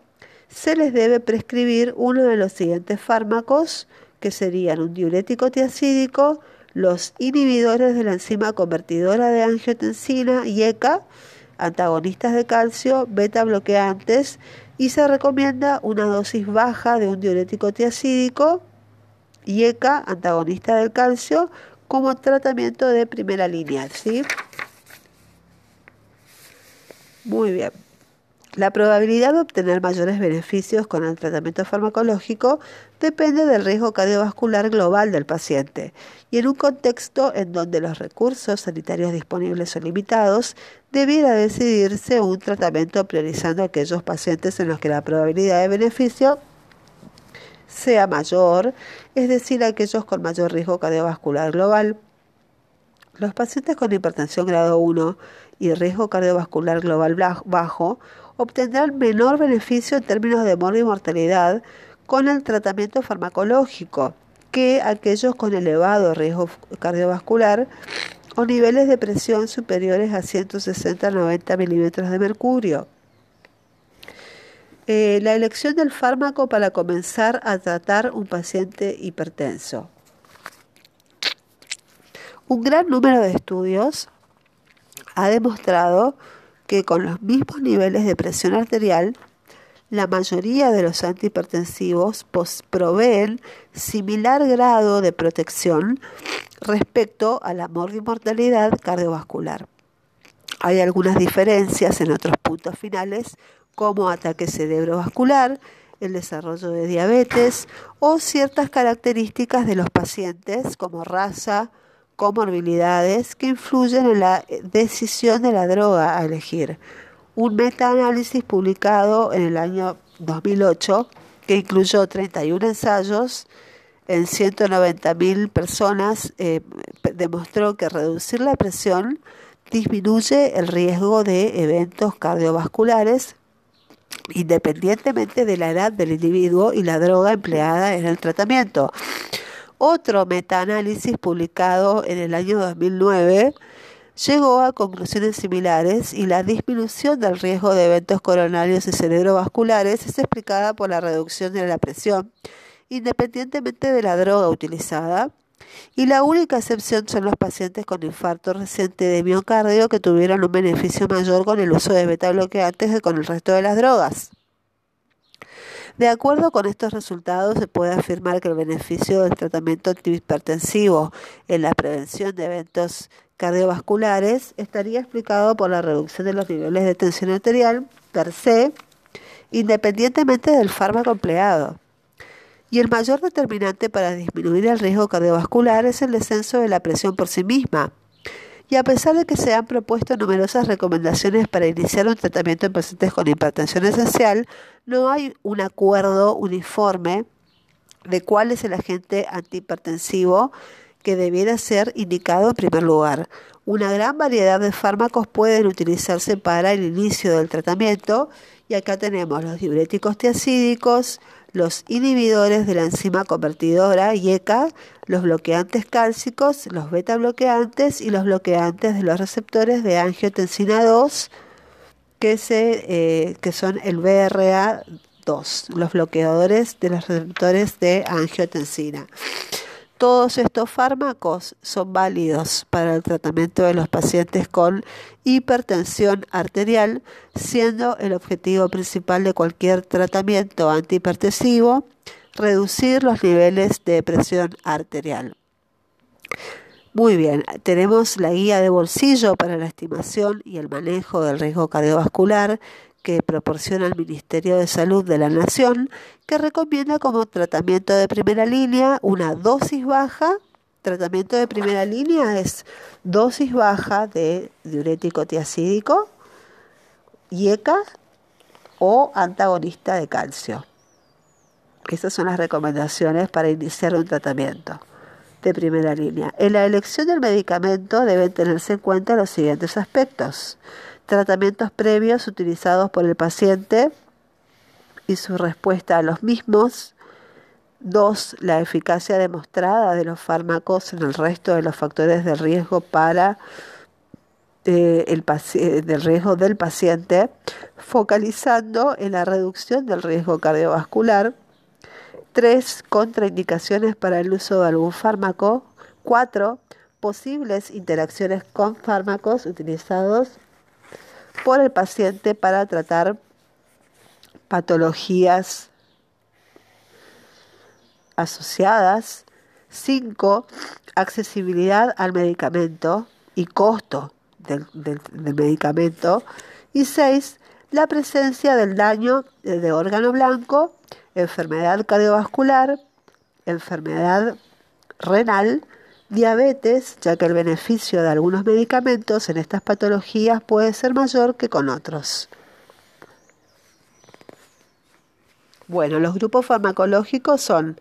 [SPEAKER 1] se les debe prescribir uno de los siguientes fármacos que serían un diurético tiacídico, los inhibidores de la enzima convertidora de angiotensina y ECA, antagonistas de calcio, beta bloqueantes y se recomienda una dosis baja de un diurético tiacídico y ECA, antagonista del calcio, como tratamiento de primera línea. ¿sí? Muy bien. La probabilidad de obtener mayores beneficios con el tratamiento farmacológico depende del riesgo cardiovascular global del paciente y en un contexto en donde los recursos sanitarios disponibles son limitados, debiera decidirse un tratamiento priorizando aquellos pacientes en los que la probabilidad de beneficio sea mayor, es decir, aquellos con mayor riesgo cardiovascular global. Los pacientes con hipertensión grado 1 y riesgo cardiovascular global bajo obtendrán menor beneficio en términos de muerte y mortalidad con el tratamiento farmacológico que aquellos con elevado riesgo cardiovascular o niveles de presión superiores a 160-90 milímetros de mercurio. Eh, la elección del fármaco para comenzar a tratar un paciente hipertenso. Un gran número de estudios ha demostrado que con los mismos niveles de presión arterial, la mayoría de los antihipertensivos proveen similar grado de protección respecto a la mortalidad cardiovascular. Hay algunas diferencias en otros puntos finales, como ataque cerebrovascular, el desarrollo de diabetes o ciertas características de los pacientes como raza, comorbilidades que influyen en la decisión de la droga a elegir. Un metaanálisis publicado en el año 2008 que incluyó 31 ensayos en 190.000 personas eh, demostró que reducir la presión disminuye el riesgo de eventos cardiovasculares independientemente de la edad del individuo y la droga empleada en el tratamiento. Otro metaanálisis publicado en el año 2009 llegó a conclusiones similares y la disminución del riesgo de eventos coronarios y cerebrovasculares es explicada por la reducción de la presión, independientemente de la droga utilizada. Y la única excepción son los pacientes con infarto reciente de miocardio que tuvieron un beneficio mayor con el uso de beta bloqueantes que con el resto de las drogas. De acuerdo con estos resultados, se puede afirmar que el beneficio del tratamiento antihipertensivo en la prevención de eventos cardiovasculares estaría explicado por la reducción de los niveles de tensión arterial per se, independientemente del fármaco empleado. Y el mayor determinante para disminuir el riesgo cardiovascular es el descenso de la presión por sí misma, y a pesar de que se han propuesto numerosas recomendaciones para iniciar un tratamiento en pacientes con hipertensión esencial, no hay un acuerdo uniforme de cuál es el agente antihipertensivo que debiera ser indicado en primer lugar. Una gran variedad de fármacos pueden utilizarse para el inicio del tratamiento y acá tenemos los diuréticos tiacídicos, los inhibidores de la enzima convertidora YECA, los bloqueantes cálcicos, los beta bloqueantes y los bloqueantes de los receptores de angiotensina 2, que, se, eh, que son el BRA2, los bloqueadores de los receptores de angiotensina. Todos estos fármacos son válidos para el tratamiento de los pacientes con hipertensión arterial, siendo el objetivo principal de cualquier tratamiento antihipertensivo reducir los niveles de presión arterial. Muy bien, tenemos la guía de bolsillo para la estimación y el manejo del riesgo cardiovascular que proporciona el Ministerio de Salud de la Nación, que recomienda como tratamiento de primera línea una dosis baja. Tratamiento de primera línea es dosis baja de diurético tiacídico, IECA o antagonista de calcio. Esas son las recomendaciones para iniciar un tratamiento de primera línea. En la elección del medicamento deben tenerse en cuenta los siguientes aspectos tratamientos previos utilizados por el paciente y su respuesta a los mismos. Dos, la eficacia demostrada de los fármacos en el resto de los factores de riesgo para eh, el del riesgo del paciente, focalizando en la reducción del riesgo cardiovascular. Tres, contraindicaciones para el uso de algún fármaco. Cuatro, posibles interacciones con fármacos utilizados por el paciente para tratar patologías asociadas. 5. Accesibilidad al medicamento y costo del, medicamento. Y 6. La presencia del daño de órgano blanco, enfermedad cardiovascular, enfermedad renal, diabetes, ya que el beneficio de algunos medicamentos en estas patologías puede ser mayor que con otros. Bueno, los grupos farmacológicos son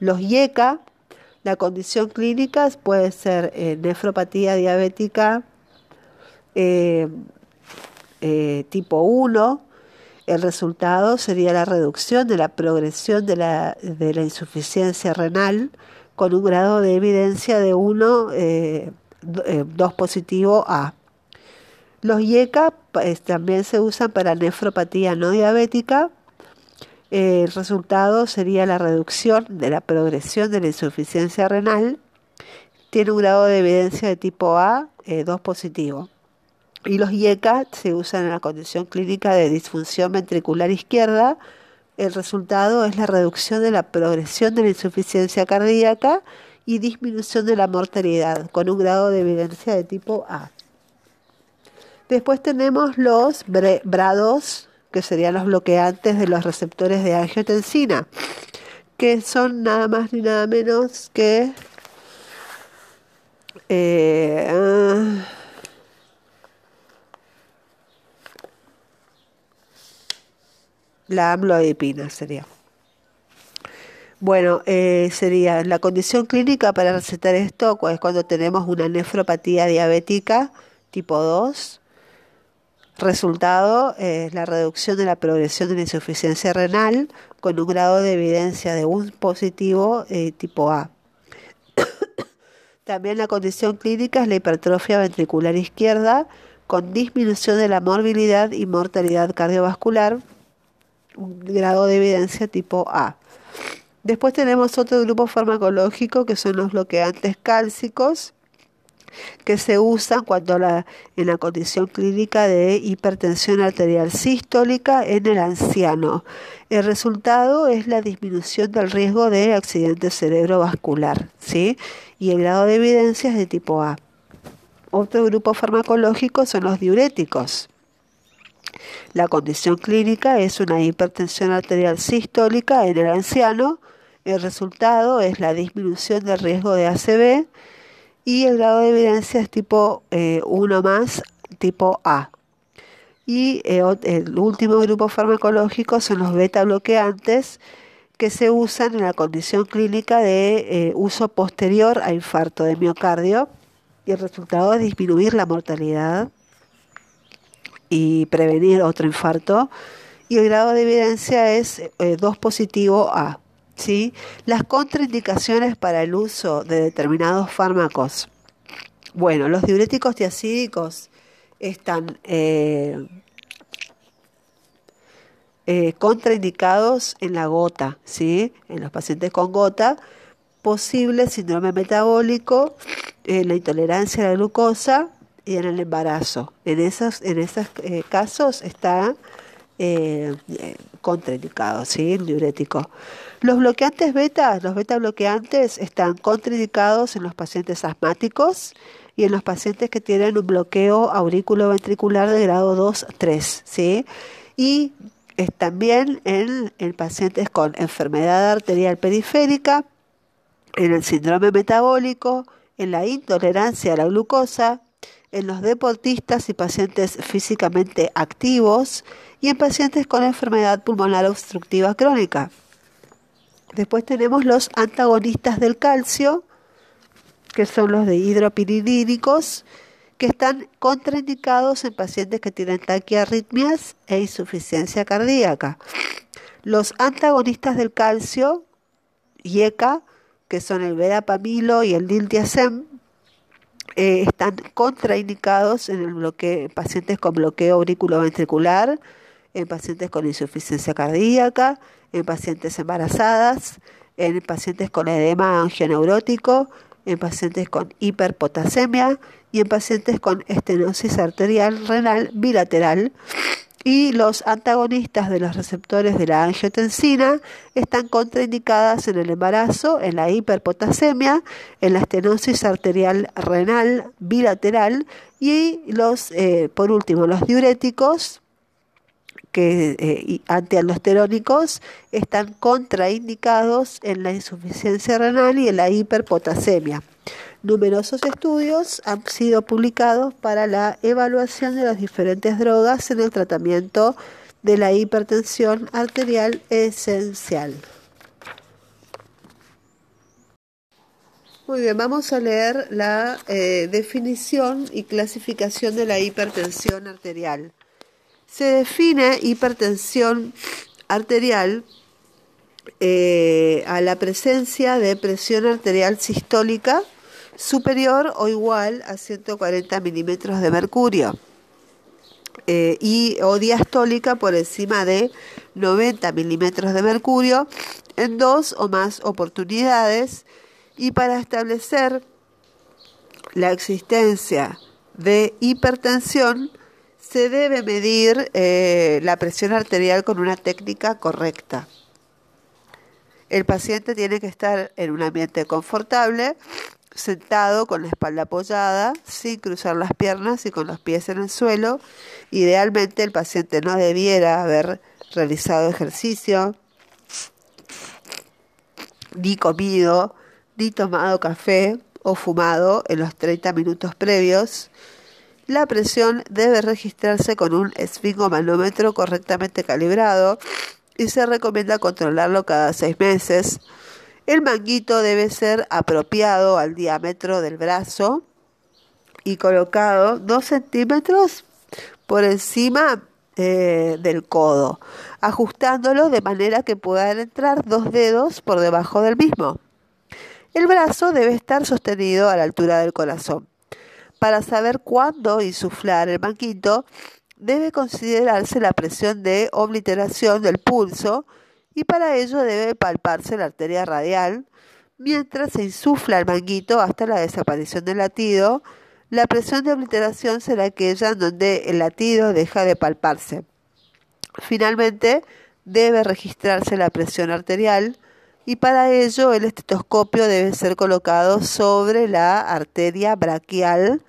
[SPEAKER 1] los IECA, la condición clínica puede ser eh, nefropatía diabética eh, eh, tipo 1, el resultado sería la reducción de la progresión de la, de la insuficiencia renal, con un grado de evidencia de 1, 2 eh, eh, positivo A. Los IECA también se usan para nefropatía no diabética. el resultado sería la reducción de la progresión de la insuficiencia renal. Tiene un grado de evidencia de tipo A, 2 eh, positivo. Y los IECA se usan en la condición clínica de disfunción ventricular izquierda el resultado es la reducción de la progresión de la insuficiencia cardíaca y disminución de la mortalidad, con un grado de evidencia de tipo A. Después tenemos los BRA2, que serían los bloqueantes de los receptores de angiotensina, que son nada más ni nada menos que... Eh, ah, La amlodipina sería. Bueno, eh, sería la condición clínica para recetar esto es cuando tenemos una nefropatía diabética tipo 2. Resultado es la reducción de la progresión de la insuficiencia renal con un grado de evidencia de un positivo eh, tipo A. También la condición clínica es la hipertrofia ventricular izquierda con disminución de la morbilidad y mortalidad cardiovascular grado de evidencia tipo A. Después tenemos otro grupo farmacológico que son los bloqueantes cálcicos que se usan cuando en la condición clínica de hipertensión arterial sistólica en el anciano. El resultado es la disminución del riesgo de accidente cerebrovascular, ¿sí? Y el grado de evidencia es de tipo A. Otro grupo farmacológico son los diuréticos. La condición clínica es una hipertensión arterial sistólica en el anciano. El resultado es la disminución del riesgo de ACV y el grado de evidencia es tipo 1 eh, más, tipo A. Y eh, el último grupo farmacológico son los beta bloqueantes que se usan en la condición clínica de eh, uso posterior a infarto de miocardio y el resultado es disminuir la mortalidad y prevenir otro infarto y el grado de evidencia es 2 eh, positivo A. ¿sí? Las contraindicaciones para el uso de determinados fármacos. Bueno, los diuréticos tiacídicos están eh, eh, contraindicados en la gota, ¿sí? En los pacientes con gota, posible síndrome metabólico, en la intolerancia a la glucosa y en el embarazo. En esos, en esos eh, casos está contraindicado, ¿sí? El diurético. Los bloqueantes beta, los beta bloqueantes están contraindicados en los pacientes asmáticos y en los pacientes que tienen un bloqueo aurículo-ventricular de grado 2-3, ¿sí? Y también en, en pacientes con enfermedad arterial periférica, en el síndrome metabólico, en la intolerancia a la glucosa, en los deportistas y pacientes físicamente activos y en pacientes con enfermedad pulmonar obstructiva crónica. Después tenemos los antagonistas del calcio, que son los de hidropiridínicos, que están contraindicados en pacientes que tienen taquiarritmias e insuficiencia cardíaca. Los antagonistas del calcio, IECA, que son el verapamilo y el diltiazem, eh, están contraindicados en el pacientes con bloqueo auriculoventricular, en pacientes con insuficiencia cardíaca, en pacientes embarazadas, en pacientes con edema angioneurótico, en pacientes con hiperpotasemia y en pacientes con estenosis arterial renal bilateral. Y los antagonistas de los receptores de la angiotensina están contraindicadas en el embarazo, en la hiperpotasemia, en la estenosis arterial renal bilateral y los, eh, por último, los diuréticos que eh, están contraindicados en la insuficiencia renal y en la hiperpotasemia. Numerosos estudios han sido publicados para la evaluación de las diferentes drogas en el tratamiento de la hipertensión arterial esencial. Muy bien, vamos a leer la eh, definición y clasificación de la hipertensión arterial. Se define hipertensión arterial eh, a la presencia de presión arterial sistólica superior o igual a 140 milímetros de mercurio eh, y o diastólica por encima de 90 milímetros de mercurio en dos o más oportunidades y para establecer la existencia de hipertensión se debe medir eh, la presión arterial con una técnica correcta. El paciente tiene que estar en un ambiente confortable, sentado con la espalda apoyada, sin cruzar las piernas y con los pies en el suelo. Idealmente el paciente no debiera haber realizado ejercicio, ni comido, ni tomado café o fumado en los 30 minutos previos la presión debe registrarse con un esfingomanómetro correctamente calibrado y se recomienda controlarlo cada seis meses. El manguito debe ser apropiado al diámetro del brazo y colocado dos centímetros por encima eh, del codo, ajustándolo de manera que puedan entrar dos dedos por debajo del mismo. El brazo debe estar sostenido a la altura del corazón. Para saber cuándo insuflar el manguito, debe considerarse la presión de obliteración del pulso y para ello debe palparse la arteria radial mientras se insufla el manguito hasta la desaparición del latido. La presión de obliteración será aquella en donde el latido deja de palparse. Finalmente, debe registrarse la presión arterial y para ello el estetoscopio debe ser colocado sobre la arteria braquial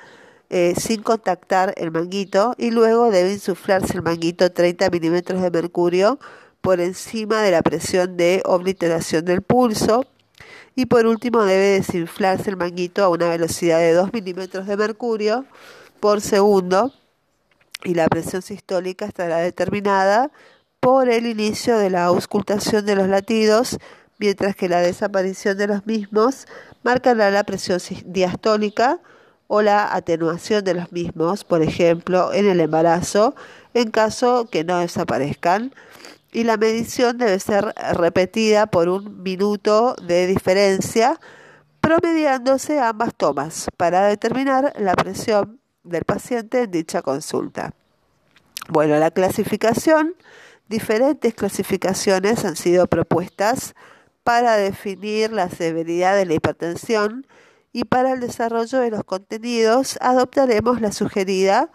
[SPEAKER 1] eh, sin contactar el manguito y luego debe insuflarse el manguito 30 milímetros de mercurio por encima de la presión de obliteración del pulso y por último debe desinflarse el manguito a una velocidad de 2 milímetros de mercurio por segundo y la presión sistólica estará determinada por el inicio de la auscultación de los latidos mientras que la desaparición de los mismos marcará la presión diastólica o la atenuación de los mismos, por ejemplo, en el embarazo, en caso que no desaparezcan. Y la medición debe ser repetida por un minuto de diferencia, promediándose ambas tomas para determinar la presión del paciente en dicha consulta. Bueno, la clasificación, diferentes clasificaciones han sido propuestas para definir la severidad de la hipertensión y para el desarrollo de los contenidos adoptaremos la sugerida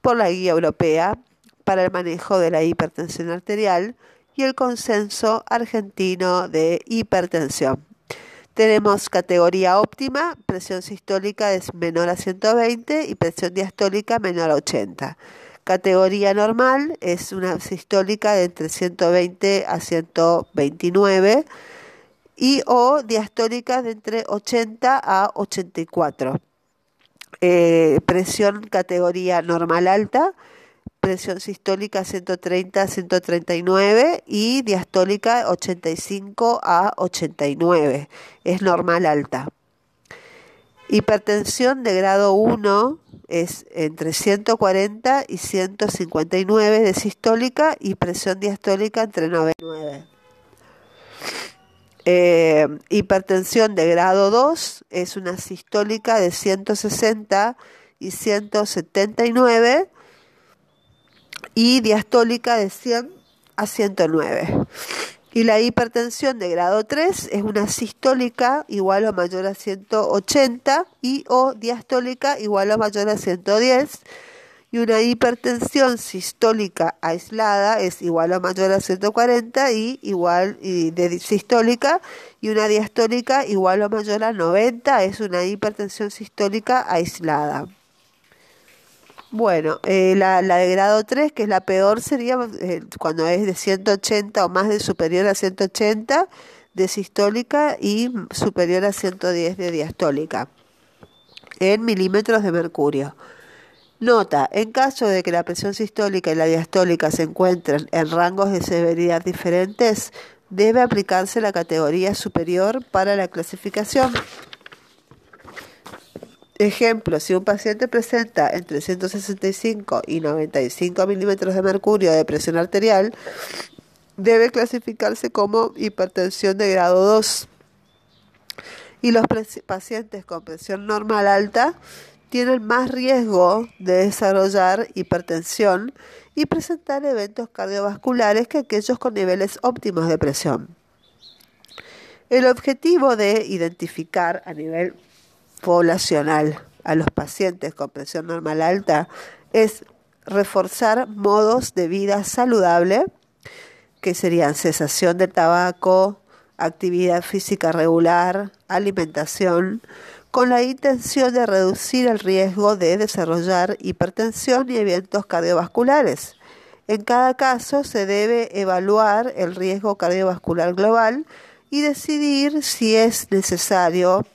[SPEAKER 1] por la Guía Europea para el manejo de la hipertensión arterial y el consenso argentino de hipertensión. Tenemos categoría óptima, presión sistólica es menor a 120 y presión diastólica menor a 80. Categoría normal es una sistólica de entre 120 a 129 y o diastólica de entre 80 a 84. Eh, presión categoría normal alta, presión sistólica 130 a 139 y diastólica 85 a 89. Es normal alta. Hipertensión de grado 1 es entre 140 y 159 de sistólica y presión diastólica entre 99. Eh, hipertensión de grado 2 es una sistólica de 160 y 179 y diastólica de 100 a 109. Y la hipertensión de grado 3 es una sistólica igual o mayor a 180 y o diastólica igual o mayor a 110 y una hipertensión sistólica aislada es igual o mayor a 140 y igual y de sistólica y una diastólica igual o mayor a 90 es una hipertensión sistólica aislada. Bueno, eh, la, de grado 3, que es la peor, sería eh, cuando es de 180 o más de superior a 180 de sistólica y superior a 110 de diastólica en milímetros de mercurio. Nota, en caso de que la presión sistólica y la diastólica se encuentren en rangos de severidad diferentes, debe aplicarse la categoría superior para la clasificación. Ejemplo, si un paciente presenta entre 165 y 95 milímetros de mercurio de presión arterial, debe clasificarse como hipertensión de grado 2. Y los pacientes con presión normal alta tienen más riesgo de desarrollar hipertensión y presentar eventos cardiovasculares que aquellos con niveles óptimos de presión. El objetivo de identificar a nivel poblacional a los pacientes con presión normal alta es reforzar modos de vida saludable, que serían cesación de tabaco, actividad física regular, alimentación, con la intención de reducir el riesgo de desarrollar hipertensión y eventos cardiovasculares. En cada caso se debe evaluar el riesgo cardiovascular global y decidir si es necesario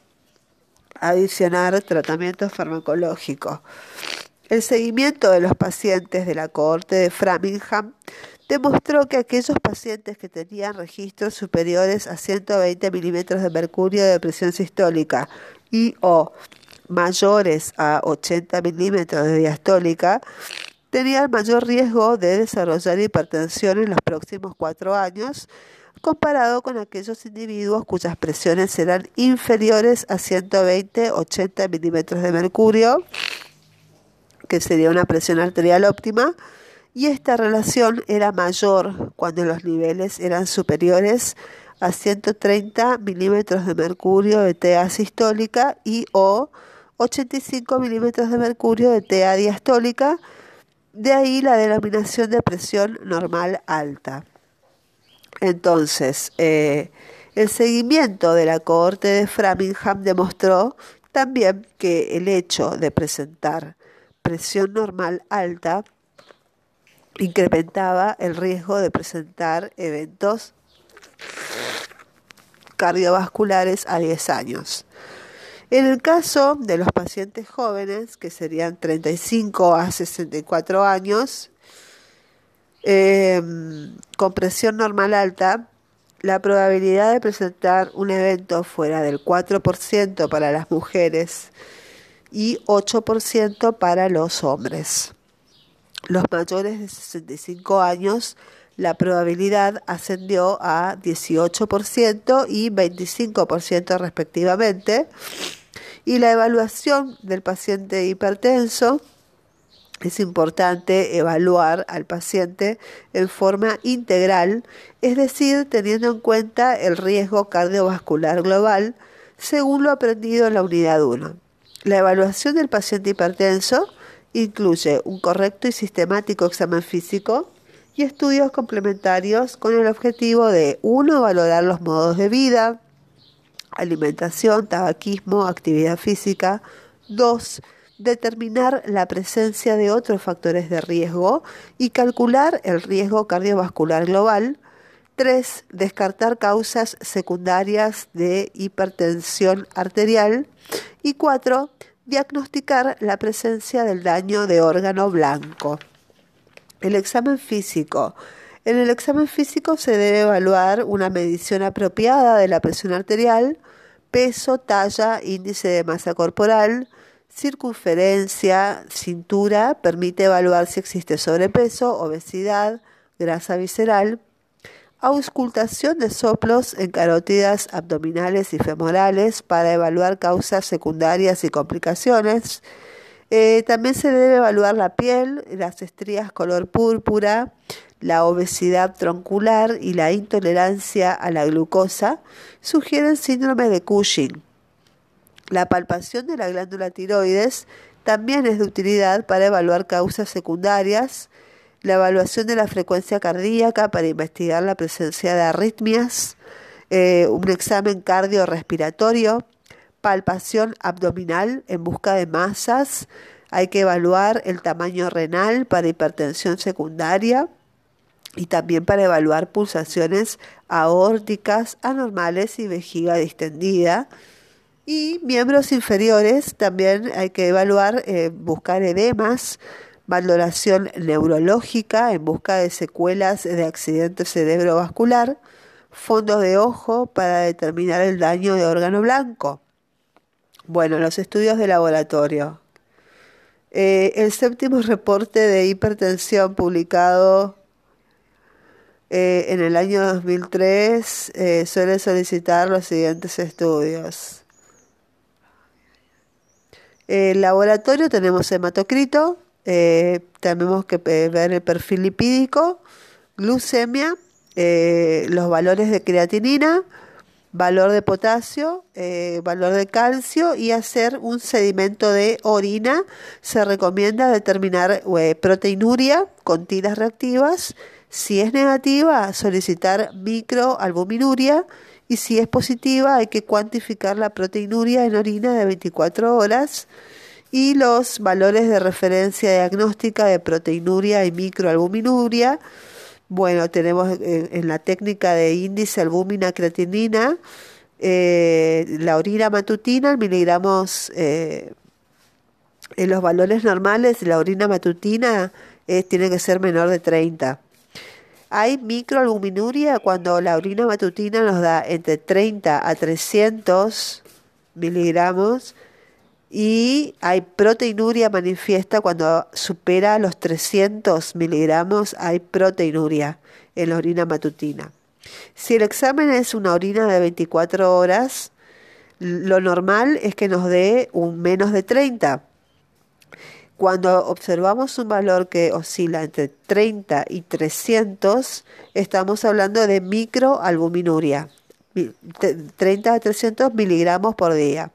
[SPEAKER 1] adicionar tratamiento farmacológico. El seguimiento de los pacientes de la cohorte de Framingham demostró que aquellos pacientes que tenían registros superiores a 120 milímetros de mercurio de presión sistólica y o mayores a 80 milímetros de diastólica tenían mayor riesgo de desarrollar hipertensión en los próximos cuatro años comparado con aquellos individuos cuyas presiones eran inferiores a 120-80 milímetros de mercurio, que sería una presión arterial óptima, y esta relación era mayor cuando los niveles eran superiores a 130 milímetros de mercurio de TA sistólica y o 85 milímetros de mercurio de TA diastólica, de ahí la denominación de presión normal alta. Entonces, eh, el seguimiento de la cohorte de Framingham demostró también que el hecho de presentar presión normal alta incrementaba el riesgo de presentar eventos cardiovasculares a 10 años. En el caso de los pacientes jóvenes, que serían 35 a 64 años, em, con presión normal alta, la probabilidad de presentar un evento fuera del 4% para las mujeres y 8% para los hombres. Los mayores de 65 años la probabilidad ascendió a 18% y 25% respectivamente. Y la evaluación del paciente hipertenso es importante evaluar al paciente en forma integral, es decir, teniendo en cuenta el riesgo cardiovascular global, según lo aprendido en la unidad 1. La evaluación del paciente hipertenso incluye un correcto y sistemático examen físico y estudios complementarios con el objetivo de 1. valorar los modos de vida, alimentación, tabaquismo, actividad física, 2 determinar la presencia de otros factores de riesgo y calcular el riesgo cardiovascular global. 3. Descartar causas secundarias de hipertensión arterial. Y 4. Diagnosticar la presencia del daño de órgano blanco. El examen físico. En el examen físico se debe evaluar una medición apropiada de la presión arterial, peso, talla, índice de masa corporal, circunferencia, cintura, permite evaluar si existe sobrepeso, obesidad, grasa visceral, auscultación de soplos en carótidas abdominales y femorales para evaluar causas secundarias y complicaciones. Eh, también se debe evaluar la piel, las estrías color púrpura, la obesidad troncular y la intolerancia a la glucosa. Sugieren síndrome de Cushing. La palpación de la glándula tiroides también es de utilidad para evaluar causas secundarias, la evaluación de la frecuencia cardíaca para investigar la presencia de arritmias, eh, un examen cardiorrespiratorio, palpación abdominal en busca de masas, hay que evaluar el tamaño renal para hipertensión secundaria y también para evaluar pulsaciones aórticas anormales y vejiga distendida. Y miembros inferiores también hay que evaluar, eh, buscar edemas, valoración neurológica en busca de secuelas de accidente cerebrovascular, fondos de ojo para determinar el daño de órgano blanco. Bueno, los estudios de laboratorio. Eh, el séptimo reporte de hipertensión publicado eh, en el año 2003 suele solicitar los siguientes estudios. El laboratorio tenemos hematocrito, eh, tenemos que ver el perfil lipídico, glucemia, eh, los valores de creatinina, valor de potasio, eh, valor de calcio y hacer un sedimento de orina. Se recomienda determinar proteinuria con tiras reactivas. Si es negativa, solicitar microalbuminuria y si es positiva hay que cuantificar la proteinuria en orina de 24 horas y los valores de referencia diagnóstica de proteinuria y microalbuminuria. Bueno, tenemos en, la técnica de índice albúmina creatinina eh, la orina matutina miligramos eh, en los valores normales la orina matutina eh, tiene que ser menor de 30 hay microalbuminuria cuando la orina matutina nos da entre 30 a 300 miligramos y hay proteinuria manifiesta cuando supera los 300 miligramos, hay proteinuria en la orina matutina. Si el examen es una orina de 24 horas, lo normal es que nos dé un menos de 30 cuando observamos un valor que oscila entre 30 y 300, estamos hablando de microalbuminuria, 30 a 300 miligramos por día.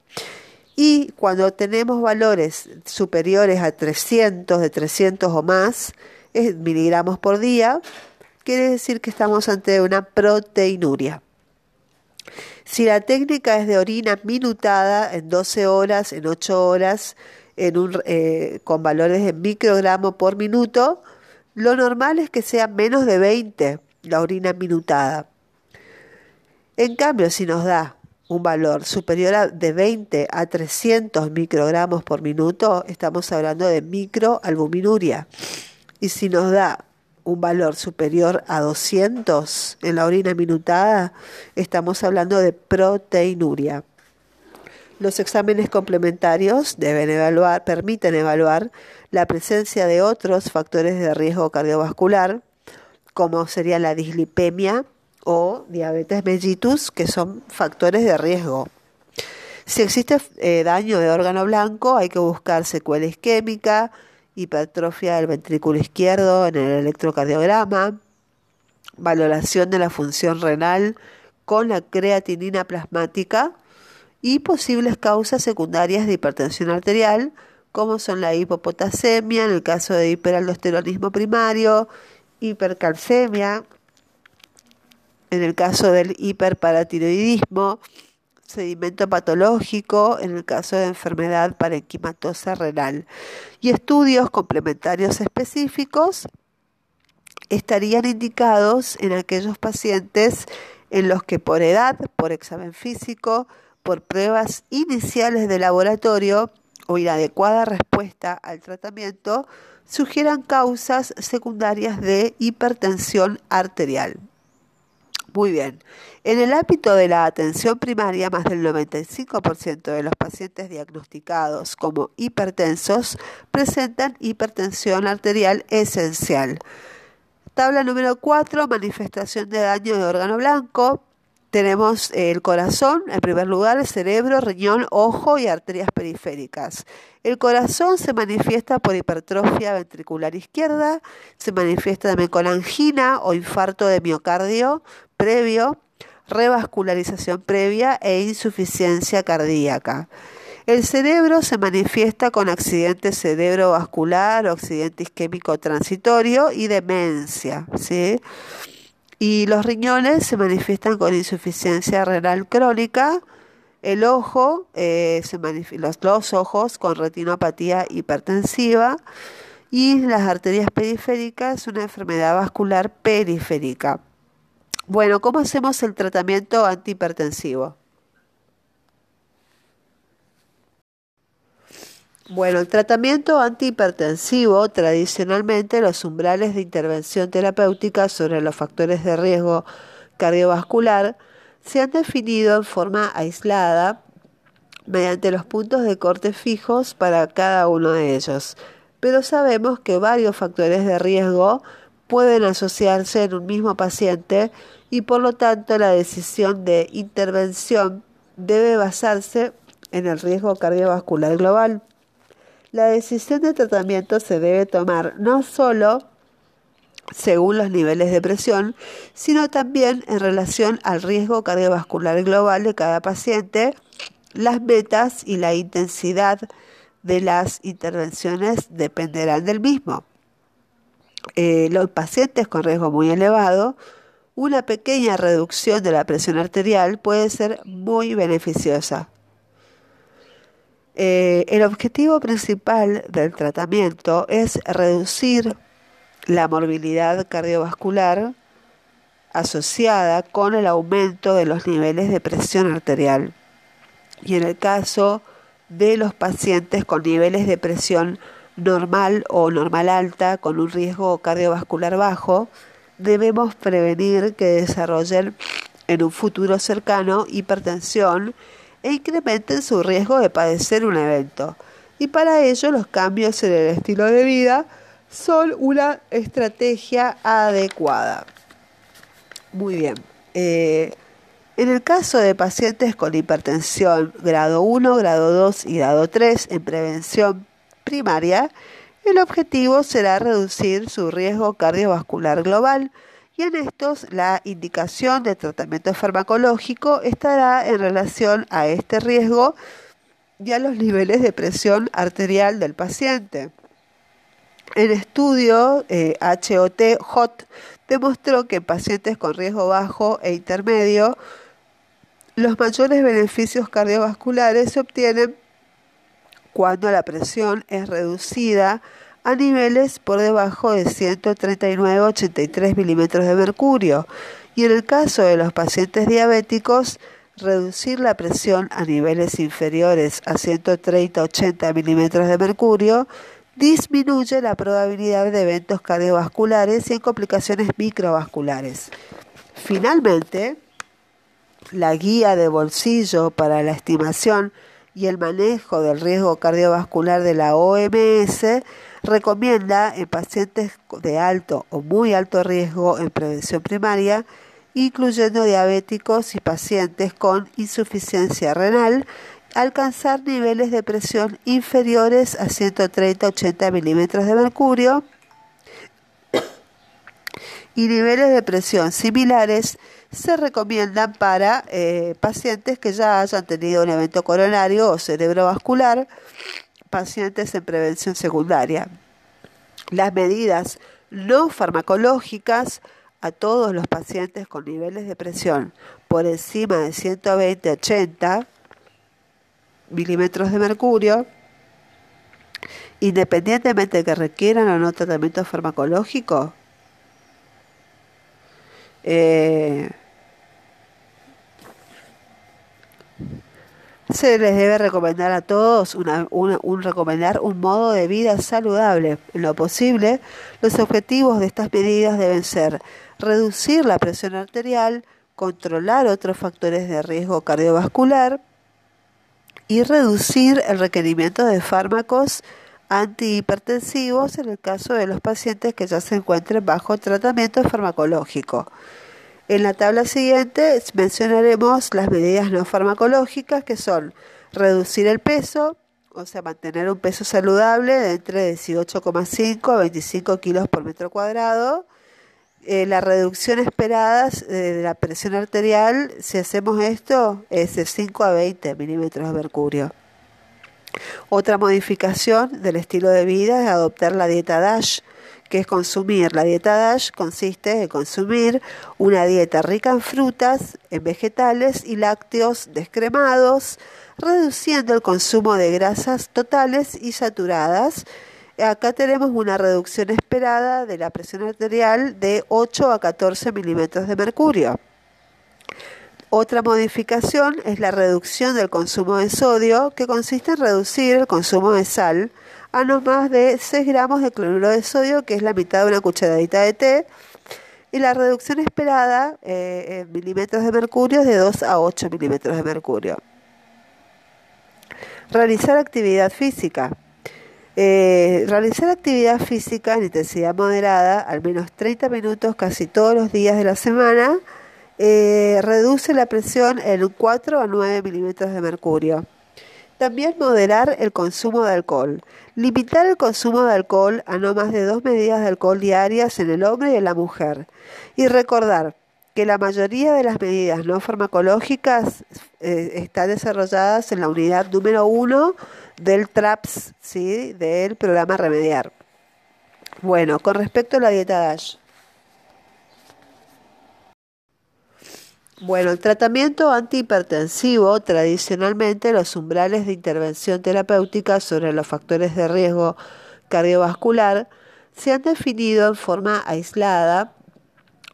[SPEAKER 1] Y cuando tenemos valores superiores a 300, de 300 o más miligramos por día, quiere decir que estamos ante una proteinuria. Si la técnica es de orina minutada en 12 horas, en 8 horas, en un, eh, con valores de microgramo por minuto, lo normal es que sea menos de 20 la orina minutada. En cambio, si nos da un valor superior a de 20 a 300 microgramos por minuto, estamos hablando de microalbuminuria. Y si nos da un valor superior a 200 en la orina minutada, estamos hablando de proteinuria. Los exámenes complementarios deben evaluar, permiten evaluar la presencia de otros factores de riesgo cardiovascular, como sería la dislipemia o diabetes mellitus, que son factores de riesgo. Si existe eh, daño de órgano blanco, hay que buscar secuela isquémica, hipertrofia del ventrículo izquierdo en el electrocardiograma, valoración de la función renal con la creatinina plasmática y posibles causas secundarias de hipertensión arterial, como son la hipopotasemia en el caso de hiperaldosteronismo primario, hipercalcemia en el caso del hiperparatiroidismo, sedimento patológico en el caso de enfermedad parenquimatosa renal. Y estudios complementarios específicos estarían indicados en aquellos pacientes en los que por edad, por examen físico, por pruebas iniciales de laboratorio o inadecuada respuesta al tratamiento, sugieran causas secundarias de hipertensión arterial. Muy bien. En el ámbito de la atención primaria, más del 95% de los pacientes diagnosticados como hipertensos presentan hipertensión arterial esencial. Tabla número 4, manifestación de daño de órgano blanco. Tenemos el corazón, en primer lugar, el cerebro, riñón, ojo y arterias periféricas. El corazón se manifiesta por hipertrofia ventricular izquierda, se manifiesta también con angina o infarto de miocardio previo, revascularización previa e insuficiencia cardíaca. El cerebro se manifiesta con accidente cerebrovascular, accidente isquémico transitorio y demencia. ¿sí? Y los riñones se manifiestan con insuficiencia renal crónica, el ojo, eh, los, los ojos con retinopatía hipertensiva y las arterias periféricas, una enfermedad vascular periférica. Bueno, ¿cómo hacemos el tratamiento antihipertensivo? Bueno, el tratamiento antihipertensivo, tradicionalmente los umbrales de intervención terapéutica sobre los factores de riesgo cardiovascular se han definido en forma aislada mediante los puntos de corte fijos para cada uno de ellos. Pero sabemos que varios factores de riesgo pueden asociarse en un mismo paciente y por lo tanto la decisión de intervención debe basarse en el riesgo cardiovascular global. La decisión de tratamiento se debe tomar no solo según los niveles de presión, sino también en relación al riesgo cardiovascular global de cada paciente, las metas y la intensidad de las intervenciones dependerán del mismo. Eh, los pacientes con riesgo muy elevado, una pequeña reducción de la presión arterial puede ser muy beneficiosa. Eh, el objetivo principal del tratamiento es reducir la morbilidad cardiovascular asociada con el aumento de los niveles de presión arterial. Y en el caso de los pacientes con niveles de presión normal o normal alta con un riesgo cardiovascular bajo, debemos prevenir que desarrollen en un futuro cercano hipertensión e incrementen su riesgo de padecer un evento. Y para ello los cambios en el estilo de vida son una estrategia adecuada. Muy bien. Eh, en el caso de pacientes con hipertensión grado 1, grado 2 y grado 3 en prevención primaria, el objetivo será reducir su riesgo cardiovascular global y en estos la indicación de tratamiento farmacológico estará en relación a este riesgo y a los niveles de presión arterial del paciente. El estudio eh, demostró que en pacientes con riesgo bajo e intermedio los mayores beneficios cardiovasculares se obtienen cuando la presión es reducida a niveles por debajo de 139-83 milímetros de mercurio y en el caso de los pacientes diabéticos reducir la presión a niveles inferiores a 130-80 milímetros de mercurio disminuye la probabilidad de eventos cardiovasculares y en complicaciones microvasculares. Finalmente, la guía de bolsillo para la estimación y el manejo del riesgo cardiovascular de la OMS recomienda en pacientes de alto o muy alto riesgo en prevención primaria, incluyendo diabéticos y pacientes con insuficiencia renal, alcanzar niveles de presión inferiores a 130-80 milímetros de mercurio y niveles de presión similares se recomiendan para eh, pacientes que ya hayan tenido un evento coronario o cerebrovascular, pacientes en prevención secundaria. Las medidas no farmacológicas a todos los pacientes con niveles de presión por encima de 120-80 milímetros de mercurio, independientemente de que requieran o no tratamiento farmacológico, eh, se les debe recomendar a todos un recomendar un modo de vida saludable. En lo posible, los objetivos de estas medidas deben ser reducir la presión arterial, controlar otros factores de riesgo cardiovascular y reducir el requerimiento de fármacos antihipertensivos en el caso de los pacientes que ya se encuentren bajo tratamiento farmacológico. En la tabla siguiente mencionaremos las medidas no farmacológicas que son reducir el peso, o sea, mantener un peso saludable entre 18,5 a 25 kilos por metro cuadrado. Eh, la reducción esperada de la presión arterial, si hacemos esto, es de 5 a 20 milímetros de mercurio. Otra modificación del estilo de vida es adoptar la dieta DASH, que es consumir. La dieta DASH consiste en consumir una dieta rica en frutas, en vegetales y lácteos descremados, reduciendo el consumo de grasas totales y saturadas. Acá tenemos una reducción esperada de la presión arterial de 8 a 14 milímetros de mercurio. Otra modificación es la reducción del consumo de sodio, que consiste en reducir el consumo de sal a no más de 6 gramos de cloruro de sodio, que es la mitad de una cucharadita de té, y la reducción esperada eh, en milímetros de mercurio es de 2 a 8 milímetros de mercurio. Realizar actividad física. Eh, realizar actividad física en intensidad moderada, al menos 30 minutos casi todos los días de la semana, eh, reduce la presión en 4 a 9 milímetros de mercurio. También moderar el consumo de alcohol. Limitar el consumo de alcohol a no más de dos medidas de alcohol diarias en el hombre y en la mujer. Y recordar que la mayoría de las medidas no farmacológicas eh, están desarrolladas en la unidad número 1 del TRAPS, ¿sí? del programa Remediar. Bueno, con respecto a la dieta DASH. Bueno, el tratamiento antihipertensivo, tradicionalmente los umbrales de intervención terapéutica sobre los factores de riesgo cardiovascular se han definido en forma aislada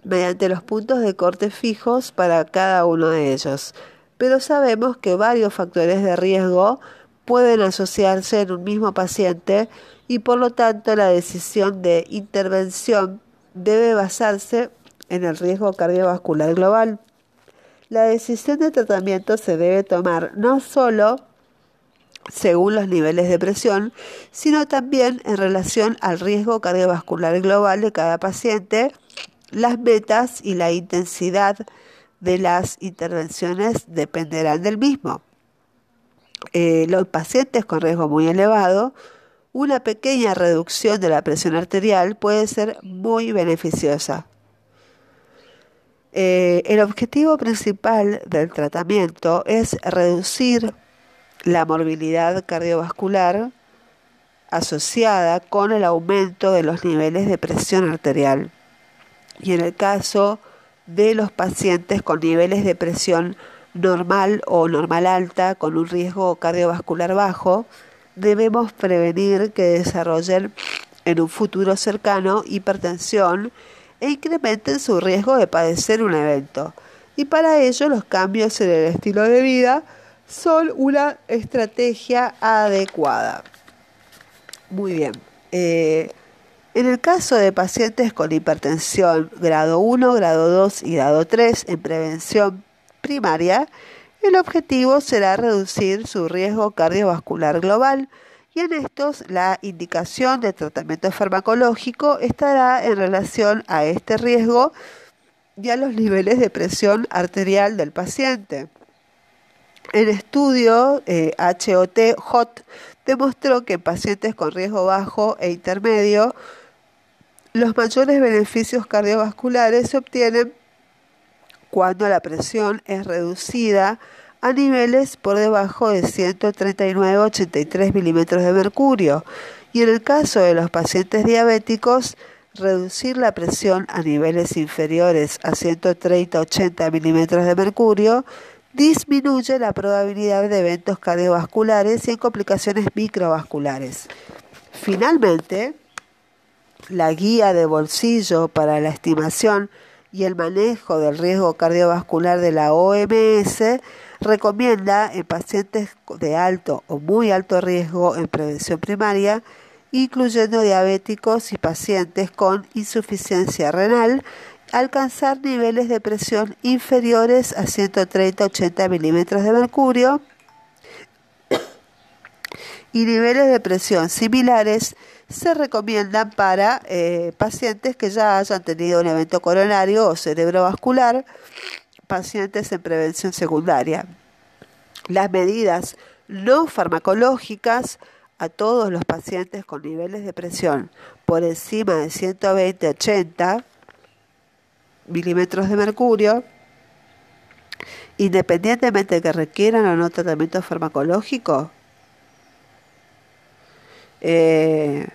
[SPEAKER 1] mediante los puntos de corte fijos para cada uno de ellos. Pero sabemos que varios factores de riesgo pueden asociarse en un mismo paciente y por lo tanto la decisión de intervención debe basarse en el riesgo cardiovascular global. La decisión de tratamiento se debe tomar no solo según los niveles de presión, sino también en relación al riesgo cardiovascular global de cada paciente, las metas y la intensidad de las intervenciones dependerán del mismo. Eh, los pacientes con riesgo muy elevado, una pequeña reducción de la presión arterial puede ser muy beneficiosa. Eh, el objetivo principal del tratamiento es reducir la morbilidad cardiovascular asociada con el aumento de los niveles de presión arterial. Y en el caso de los pacientes con niveles de presión normal o normal alta con un riesgo cardiovascular bajo, debemos prevenir que desarrollen en un futuro cercano hipertensión e incrementen su riesgo de padecer un evento. Y para ello los cambios en el estilo de vida son una estrategia adecuada. Muy bien. Eh, en el caso de pacientes con hipertensión grado 1, grado 2 y grado 3 en prevención primaria, El objetivo será reducir su riesgo cardiovascular global y en estos la indicación de tratamiento farmacológico estará en relación a este riesgo y a los niveles de presión arterial del paciente. El estudio HOT-HOT eh, demostró que en pacientes con riesgo bajo e intermedio los mayores beneficios cardiovasculares se obtienen cuando la presión es reducida a niveles por debajo de 139-83 milímetros de mercurio y en el caso de los pacientes diabéticos reducir la presión a niveles inferiores a 130-80 milímetros de mercurio disminuye la probabilidad de eventos cardiovasculares y en complicaciones microvasculares. Finalmente, la guía de bolsillo para la estimación y el manejo del riesgo cardiovascular de la OMS recomienda en pacientes de alto o muy alto riesgo en prevención primaria, incluyendo diabéticos y pacientes con insuficiencia renal, alcanzar niveles de presión inferiores a 130-80 milímetros de mercurio y niveles de presión similares se recomiendan para eh, pacientes que ya hayan tenido un evento coronario o cerebrovascular, pacientes en prevención secundaria. Las medidas no farmacológicas a todos los pacientes con niveles de presión por encima de 120-80 milímetros de mercurio, independientemente de que requieran o no tratamiento farmacológico, eh,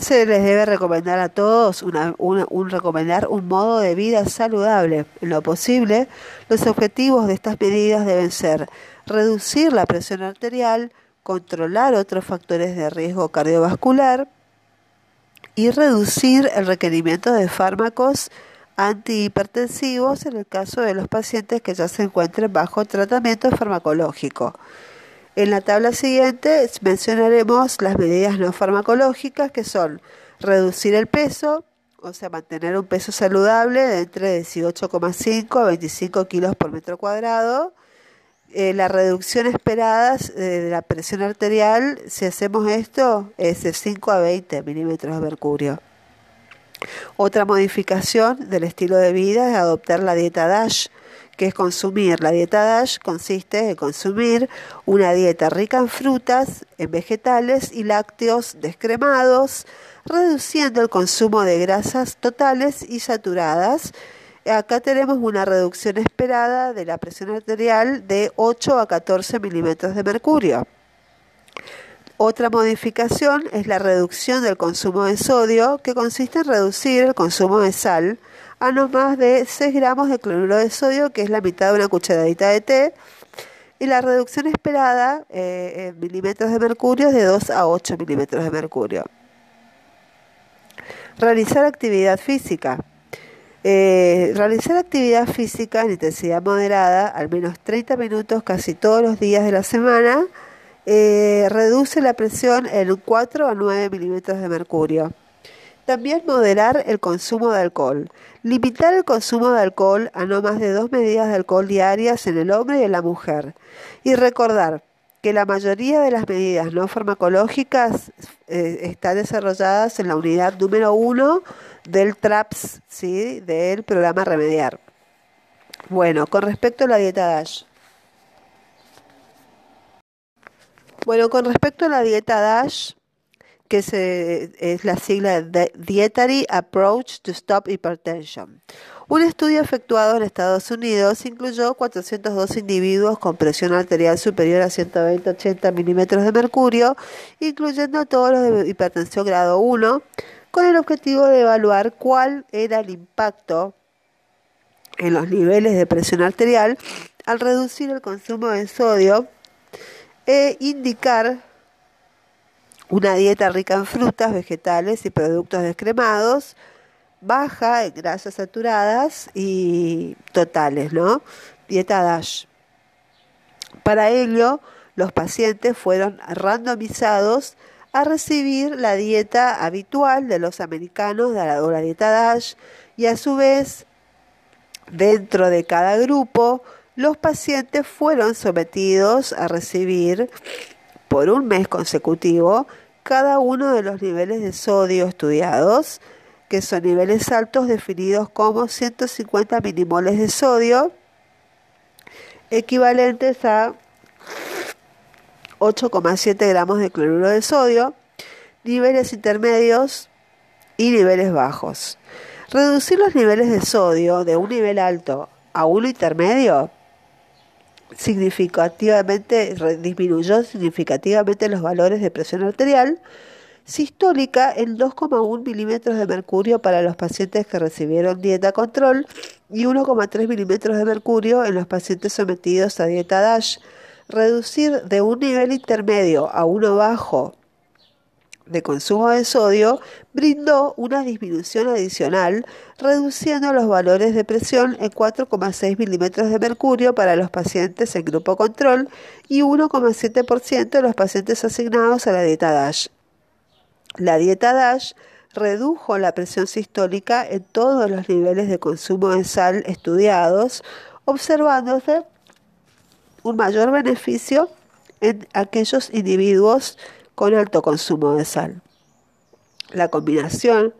[SPEAKER 1] se les debe recomendar a todos un recomendar un modo de vida saludable. En lo posible, los objetivos de estas medidas deben ser reducir la presión arterial, controlar otros factores de riesgo cardiovascular y reducir el requerimiento de fármacos antihipertensivos en el caso de los pacientes que ya se encuentren bajo tratamiento farmacológico. En la tabla siguiente mencionaremos las medidas no farmacológicas que son reducir el peso, o sea, mantener un peso saludable entre 18,5 a 25 kilos por metro cuadrado. Eh, la reducción esperada de la presión arterial, si hacemos esto, es de 5 a 20 milímetros de mercurio. Otra modificación del estilo de vida es adoptar la dieta DASH, que es consumir. La dieta DASH consiste en consumir una dieta rica en frutas, en vegetales y lácteos descremados, reduciendo el consumo de grasas totales y saturadas. Acá tenemos una reducción esperada de la presión arterial de 8 a 14 milímetros de mercurio. Otra modificación es la reducción del consumo de sodio, que consiste en reducir el consumo de sal a no más de 6 gramos de cloruro de sodio, que es la mitad de una cucharadita de té, y la reducción esperada eh, en milímetros de mercurio es de 2 a 8 milímetros de mercurio. Realizar actividad física. Eh, realizar actividad física en intensidad moderada, al menos 30 minutos casi todos los días de la semana, eh, reduce la presión en 4 a 9 milímetros de mercurio. También moderar el consumo de alcohol. Limitar el consumo de alcohol a no más de dos medidas de alcohol diarias en el hombre y en la mujer. Y recordar que la mayoría de las medidas no farmacológicas eh, están desarrolladas en la unidad número uno del TRAPS, ¿sí? del programa Remediar. Bueno, con respecto a la dieta DASH. Bueno, con respecto a la dieta DASH, que es la sigla de Dietary Approach to Stop Hypertension. Un estudio efectuado en Estados Unidos incluyó 402 individuos con presión arterial superior a 120-80 milímetros de mercurio, incluyendo a todos los de hipertensión grado 1, con el objetivo de evaluar cuál era el impacto en los niveles de presión arterial al reducir el consumo de sodio e indicar una dieta rica en frutas, vegetales y productos descremados, baja en grasas saturadas y totales, ¿no? Dieta DASH. Para ello, los pacientes fueron randomizados a recibir la dieta habitual de los americanos de la, dieta DASH y a su vez Dentro de cada grupo, los pacientes fueron sometidos a recibir por un mes consecutivo cada uno de los niveles de sodio estudiados, que son niveles altos definidos como 150 milimoles de sodio, equivalentes a 8,7 gramos de cloruro de sodio, niveles intermedios y niveles bajos. Reducir los niveles de sodio de un nivel alto a uno intermedio significativamente disminuyó significativamente los valores de presión arterial sistólica en 2,1 milímetros de mercurio para los pacientes que recibieron dieta control y 1,3 milímetros de mercurio en los pacientes sometidos a dieta DASH. Reducir de un nivel intermedio a uno bajo de consumo de sodio brindó una disminución adicional, reduciendo los valores de presión en 4,6 milímetros de mercurio para los pacientes en grupo control y 1,7% de los pacientes asignados a la dieta DASH. La dieta DASH redujo la presión sistólica en todos los niveles de consumo de sal estudiados, observándose un mayor beneficio en aquellos individuos con alto consumo de sal. La combinación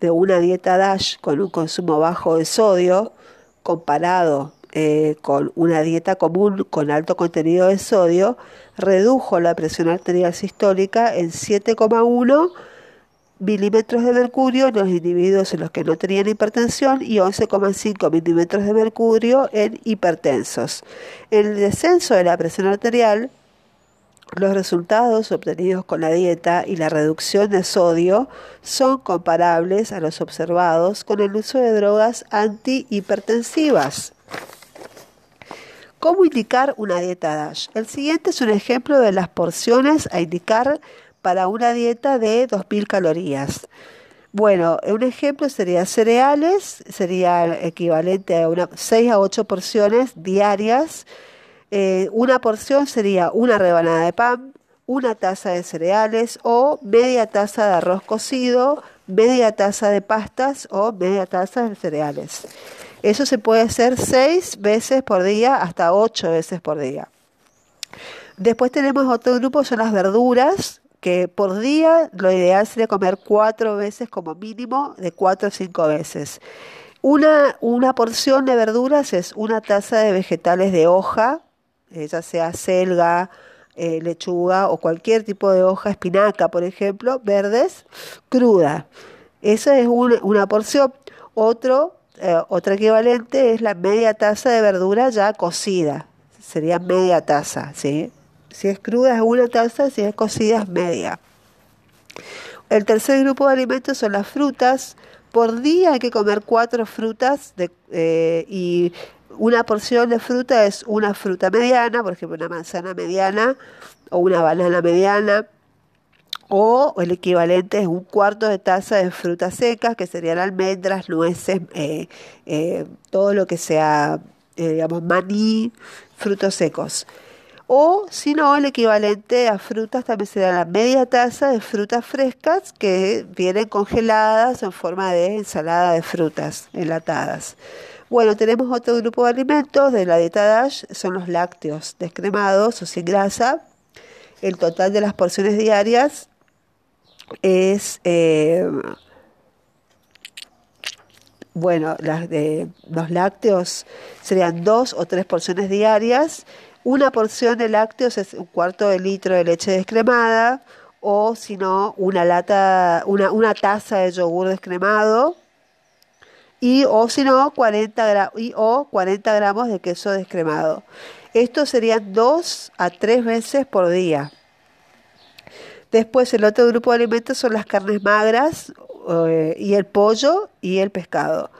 [SPEAKER 1] de una dieta DASH con un consumo bajo de sodio comparado eh, con una dieta común con alto contenido de sodio redujo la presión arterial sistólica en 7,1 milímetros de mercurio en los individuos en los que no tenían hipertensión y 11,5 milímetros de mercurio en hipertensos. El descenso de la presión arterial los resultados obtenidos con la dieta y la reducción de sodio son comparables a los observados con el uso de drogas antihipertensivas. ¿Cómo indicar una dieta DASH? El siguiente es un ejemplo de las porciones a indicar para una dieta de 2.000 calorías. Bueno, un ejemplo sería cereales, sería equivalente a una 6 a 8 porciones diarias eh, una porción sería una rebanada de pan, una taza de cereales o media taza de arroz cocido, media taza de pastas o media taza de cereales. Eso se puede hacer seis veces por día hasta ocho veces por día. Después tenemos otro grupo, son las verduras, que por día lo ideal sería comer cuatro veces como mínimo, de cuatro a cinco veces. Una, una porción de verduras es una taza de vegetales de hoja, eh, ya sea selga, eh, lechuga o cualquier tipo de hoja, espinaca, por ejemplo, verdes, cruda. Esa es una, porción. Otro, eh, otra equivalente es la media taza de verdura ya cocida. Sería media taza, ¿sí? Si es cruda es una taza, si es cocida es media. El tercer grupo de alimentos son las frutas. Por día hay que comer cuatro frutas de, y una porción de fruta es una fruta mediana, por ejemplo, una manzana mediana o una banana mediana, o el equivalente es un cuarto de taza de frutas secas, que serían almendras, nueces, eh, eh, todo lo que sea, eh, digamos, maní, frutos secos. O si no, el equivalente a frutas también sería la media taza de frutas frescas que vienen congeladas en forma de ensalada de frutas enlatadas. Bueno, tenemos otro grupo de alimentos de la dieta DASH, son los lácteos descremados o sin grasa. El total de las porciones diarias es, eh, bueno, las de los lácteos serían dos o tres porciones diarias. Una porción de lácteos es un cuarto de litro de leche descremada o si no, una lata, una, una taza de yogur descremado y o si no 40 y, o 40 gramos de queso descremado. Esto serían dos a tres veces por día. Después el otro grupo de alimentos son las carnes magras eh, y el pollo y el pescado.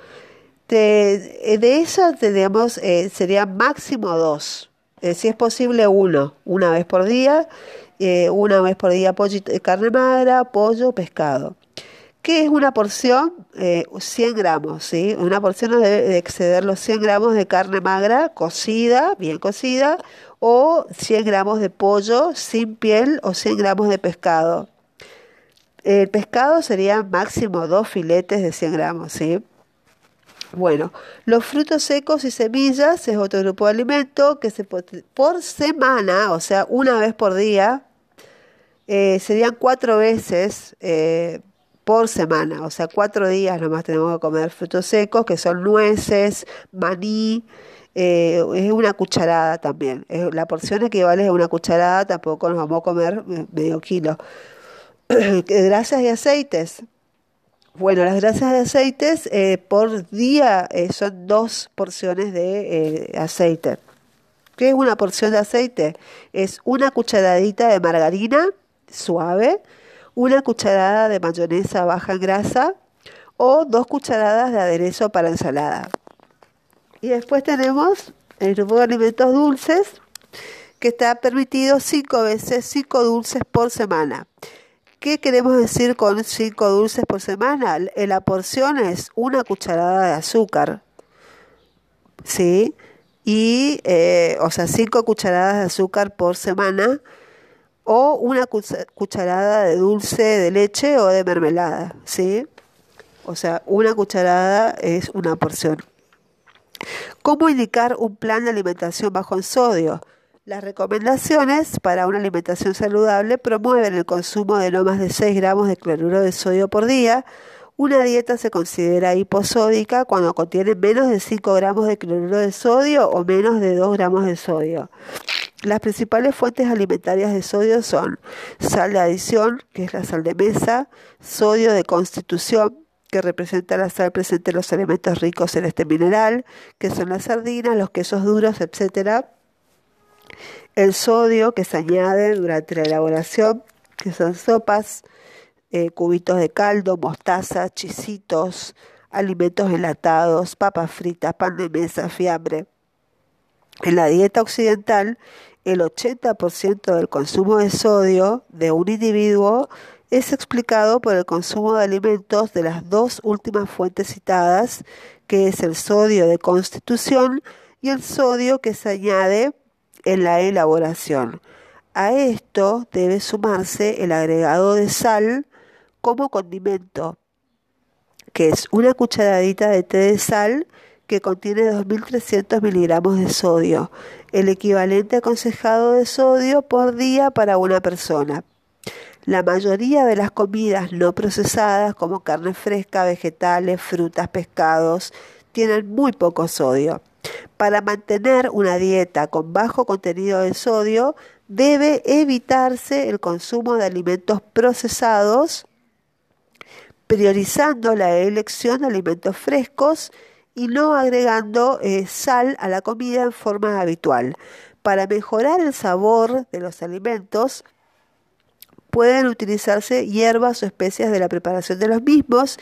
[SPEAKER 1] De, de esas tenemos, eh, serían máximo dos. Eh, si es posible uno, una vez por día. una vez por día pollo, carne magra, pollo, pescado. ¿Qué es una porción? 100 eh, gramos, ¿sí? Una porción no debe exceder los 100 gramos de carne magra cocida, bien cocida, o 100 gramos de pollo sin piel o 100 gramos de pescado. El pescado sería máximo dos filetes de 100 gramos, ¿sí? Bueno, los frutos secos y semillas es otro grupo de alimento que se por semana, o sea, una vez por día, eh, serían cuatro veces eh, por semana, o sea, cuatro días nomás tenemos que comer frutos secos, que son nueces, maní, eh, es una cucharada también. la porción equivale a una cucharada, tampoco nos vamos a comer medio kilo. Grasas y aceites. Bueno, las grasas de aceites por día son dos porciones de aceite. ¿Qué es una porción de aceite? Es una cucharadita de margarina, suave, una cucharada de mayonesa baja en grasa o dos cucharadas de aderezo para ensalada. Y después tenemos el grupo de alimentos dulces que está permitido cinco veces, cinco dulces por semana. ¿Qué queremos decir con cinco dulces por semana? La porción es una cucharada de azúcar, ¿sí? Y, eh, o sea, cinco cucharadas de azúcar por semana o una cucharada de dulce de leche o de mermelada, ¿sí? O sea, una cucharada es una porción. ¿Cómo indicar un plan de alimentación bajo en sodio? Las recomendaciones para una alimentación saludable promueven el consumo de no más de 6 gramos de cloruro de sodio por día. Una dieta se considera hiposódica cuando contiene menos de 5 gramos de cloruro de sodio o menos de 2 gramos de sodio. Las principales fuentes alimentarias de sodio son sal de adición, que es la sal de mesa, sodio de constitución, que representa la sal presente en los elementos ricos en este mineral, que son las sardinas, los quesos duros, etc. El sodio que se añade durante la elaboración, que son sopas, eh, cubitos de caldo, mostaza, chisitos, alimentos enlatados, papas fritas, pan de mesa, fiambre. En la dieta occidental, el 80% del consumo de sodio de un individuo es explicado por el consumo de alimentos de las dos últimas fuentes citadas, que es el sodio de constitución y el sodio que se añade en la elaboración. A esto debe sumarse el agregado de sal como condimento, que es una cucharadita de té de sal que contiene 2.300 miligramos de sodio, el equivalente aconsejado de sodio por día para una persona. La mayoría de las comidas no procesadas, como carne fresca, vegetales, frutas, pescados, tienen muy poco sodio. Para mantener una dieta con bajo contenido de sodio, debe evitarse el consumo de alimentos procesados, priorizando la elección de alimentos frescos y no agregando eh, sal a la comida en forma habitual. Para mejorar el sabor de los alimentos, pueden utilizarse hierbas o especias de la preparación de los mismos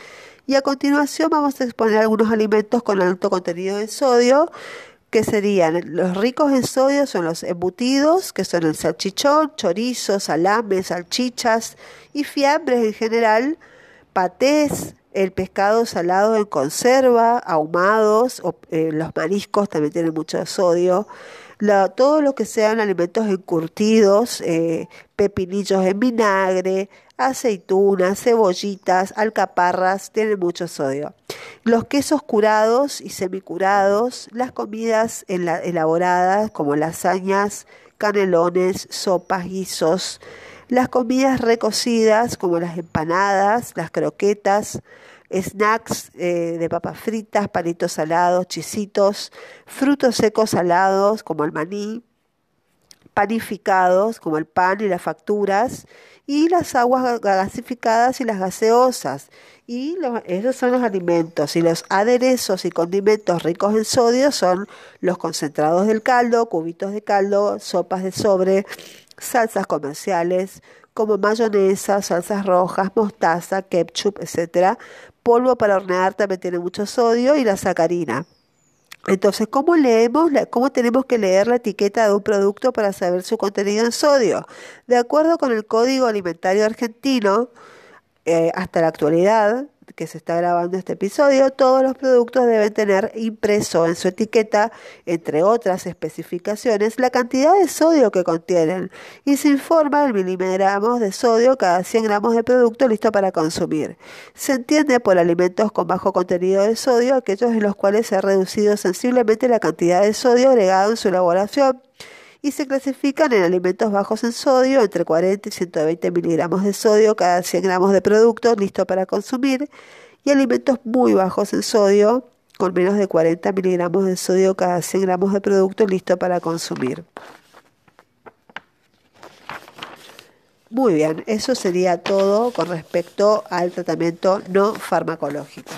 [SPEAKER 1] y a continuación vamos a exponer algunos alimentos con alto contenido de sodio que serían los ricos en sodio son los embutidos, que son el salchichón, chorizo, salames, salchichas y fiambres en general, patés, el pescado salado en conserva, ahumados, o, eh, los mariscos también tienen mucho sodio, todo lo que sean alimentos encurtidos, eh, pepinillos en vinagre, aceitunas, cebollitas, alcaparras, tienen mucho sodio. Los quesos curados y semicurados, las comidas elaboradas como lasañas, canelones, sopas, guisos, las comidas recocidas como las empanadas, las croquetas, snacks eh, de papas fritas, palitos salados, chisitos, frutos secos salados como el maní, panificados como el pan y las facturas, y las aguas gasificadas y las gaseosas. Y esos son los alimentos. Y los aderezos y condimentos ricos en sodio son los concentrados del caldo, cubitos de caldo, sopas de sobre, salsas comerciales como mayonesa, salsas rojas, mostaza, ketchup, etc. Polvo para hornear también tiene mucho sodio y la sacarina. Entonces, ¿cómo leemos, cómo tenemos que leer la etiqueta de un producto para saber su contenido en sodio? De acuerdo con el Código Alimentario Argentino, eh, hasta la actualidad, que se está grabando este episodio, todos los productos deben tener impreso en su etiqueta, entre otras especificaciones, la cantidad de sodio que contienen y se informa el miligramos de sodio cada 100 gramos de producto listo para consumir. Se entiende por alimentos con bajo contenido de sodio aquellos en los cuales se ha reducido sensiblemente la cantidad de sodio agregado en su elaboración y se clasifican en alimentos bajos en sodio, entre 40 y 120 miligramos de sodio cada 100 gramos de producto listo para consumir, y alimentos muy bajos en sodio, con menos de 40 miligramos de sodio cada 100 gramos de producto listo para consumir. Muy bien, eso sería todo con respecto al tratamiento no farmacológico.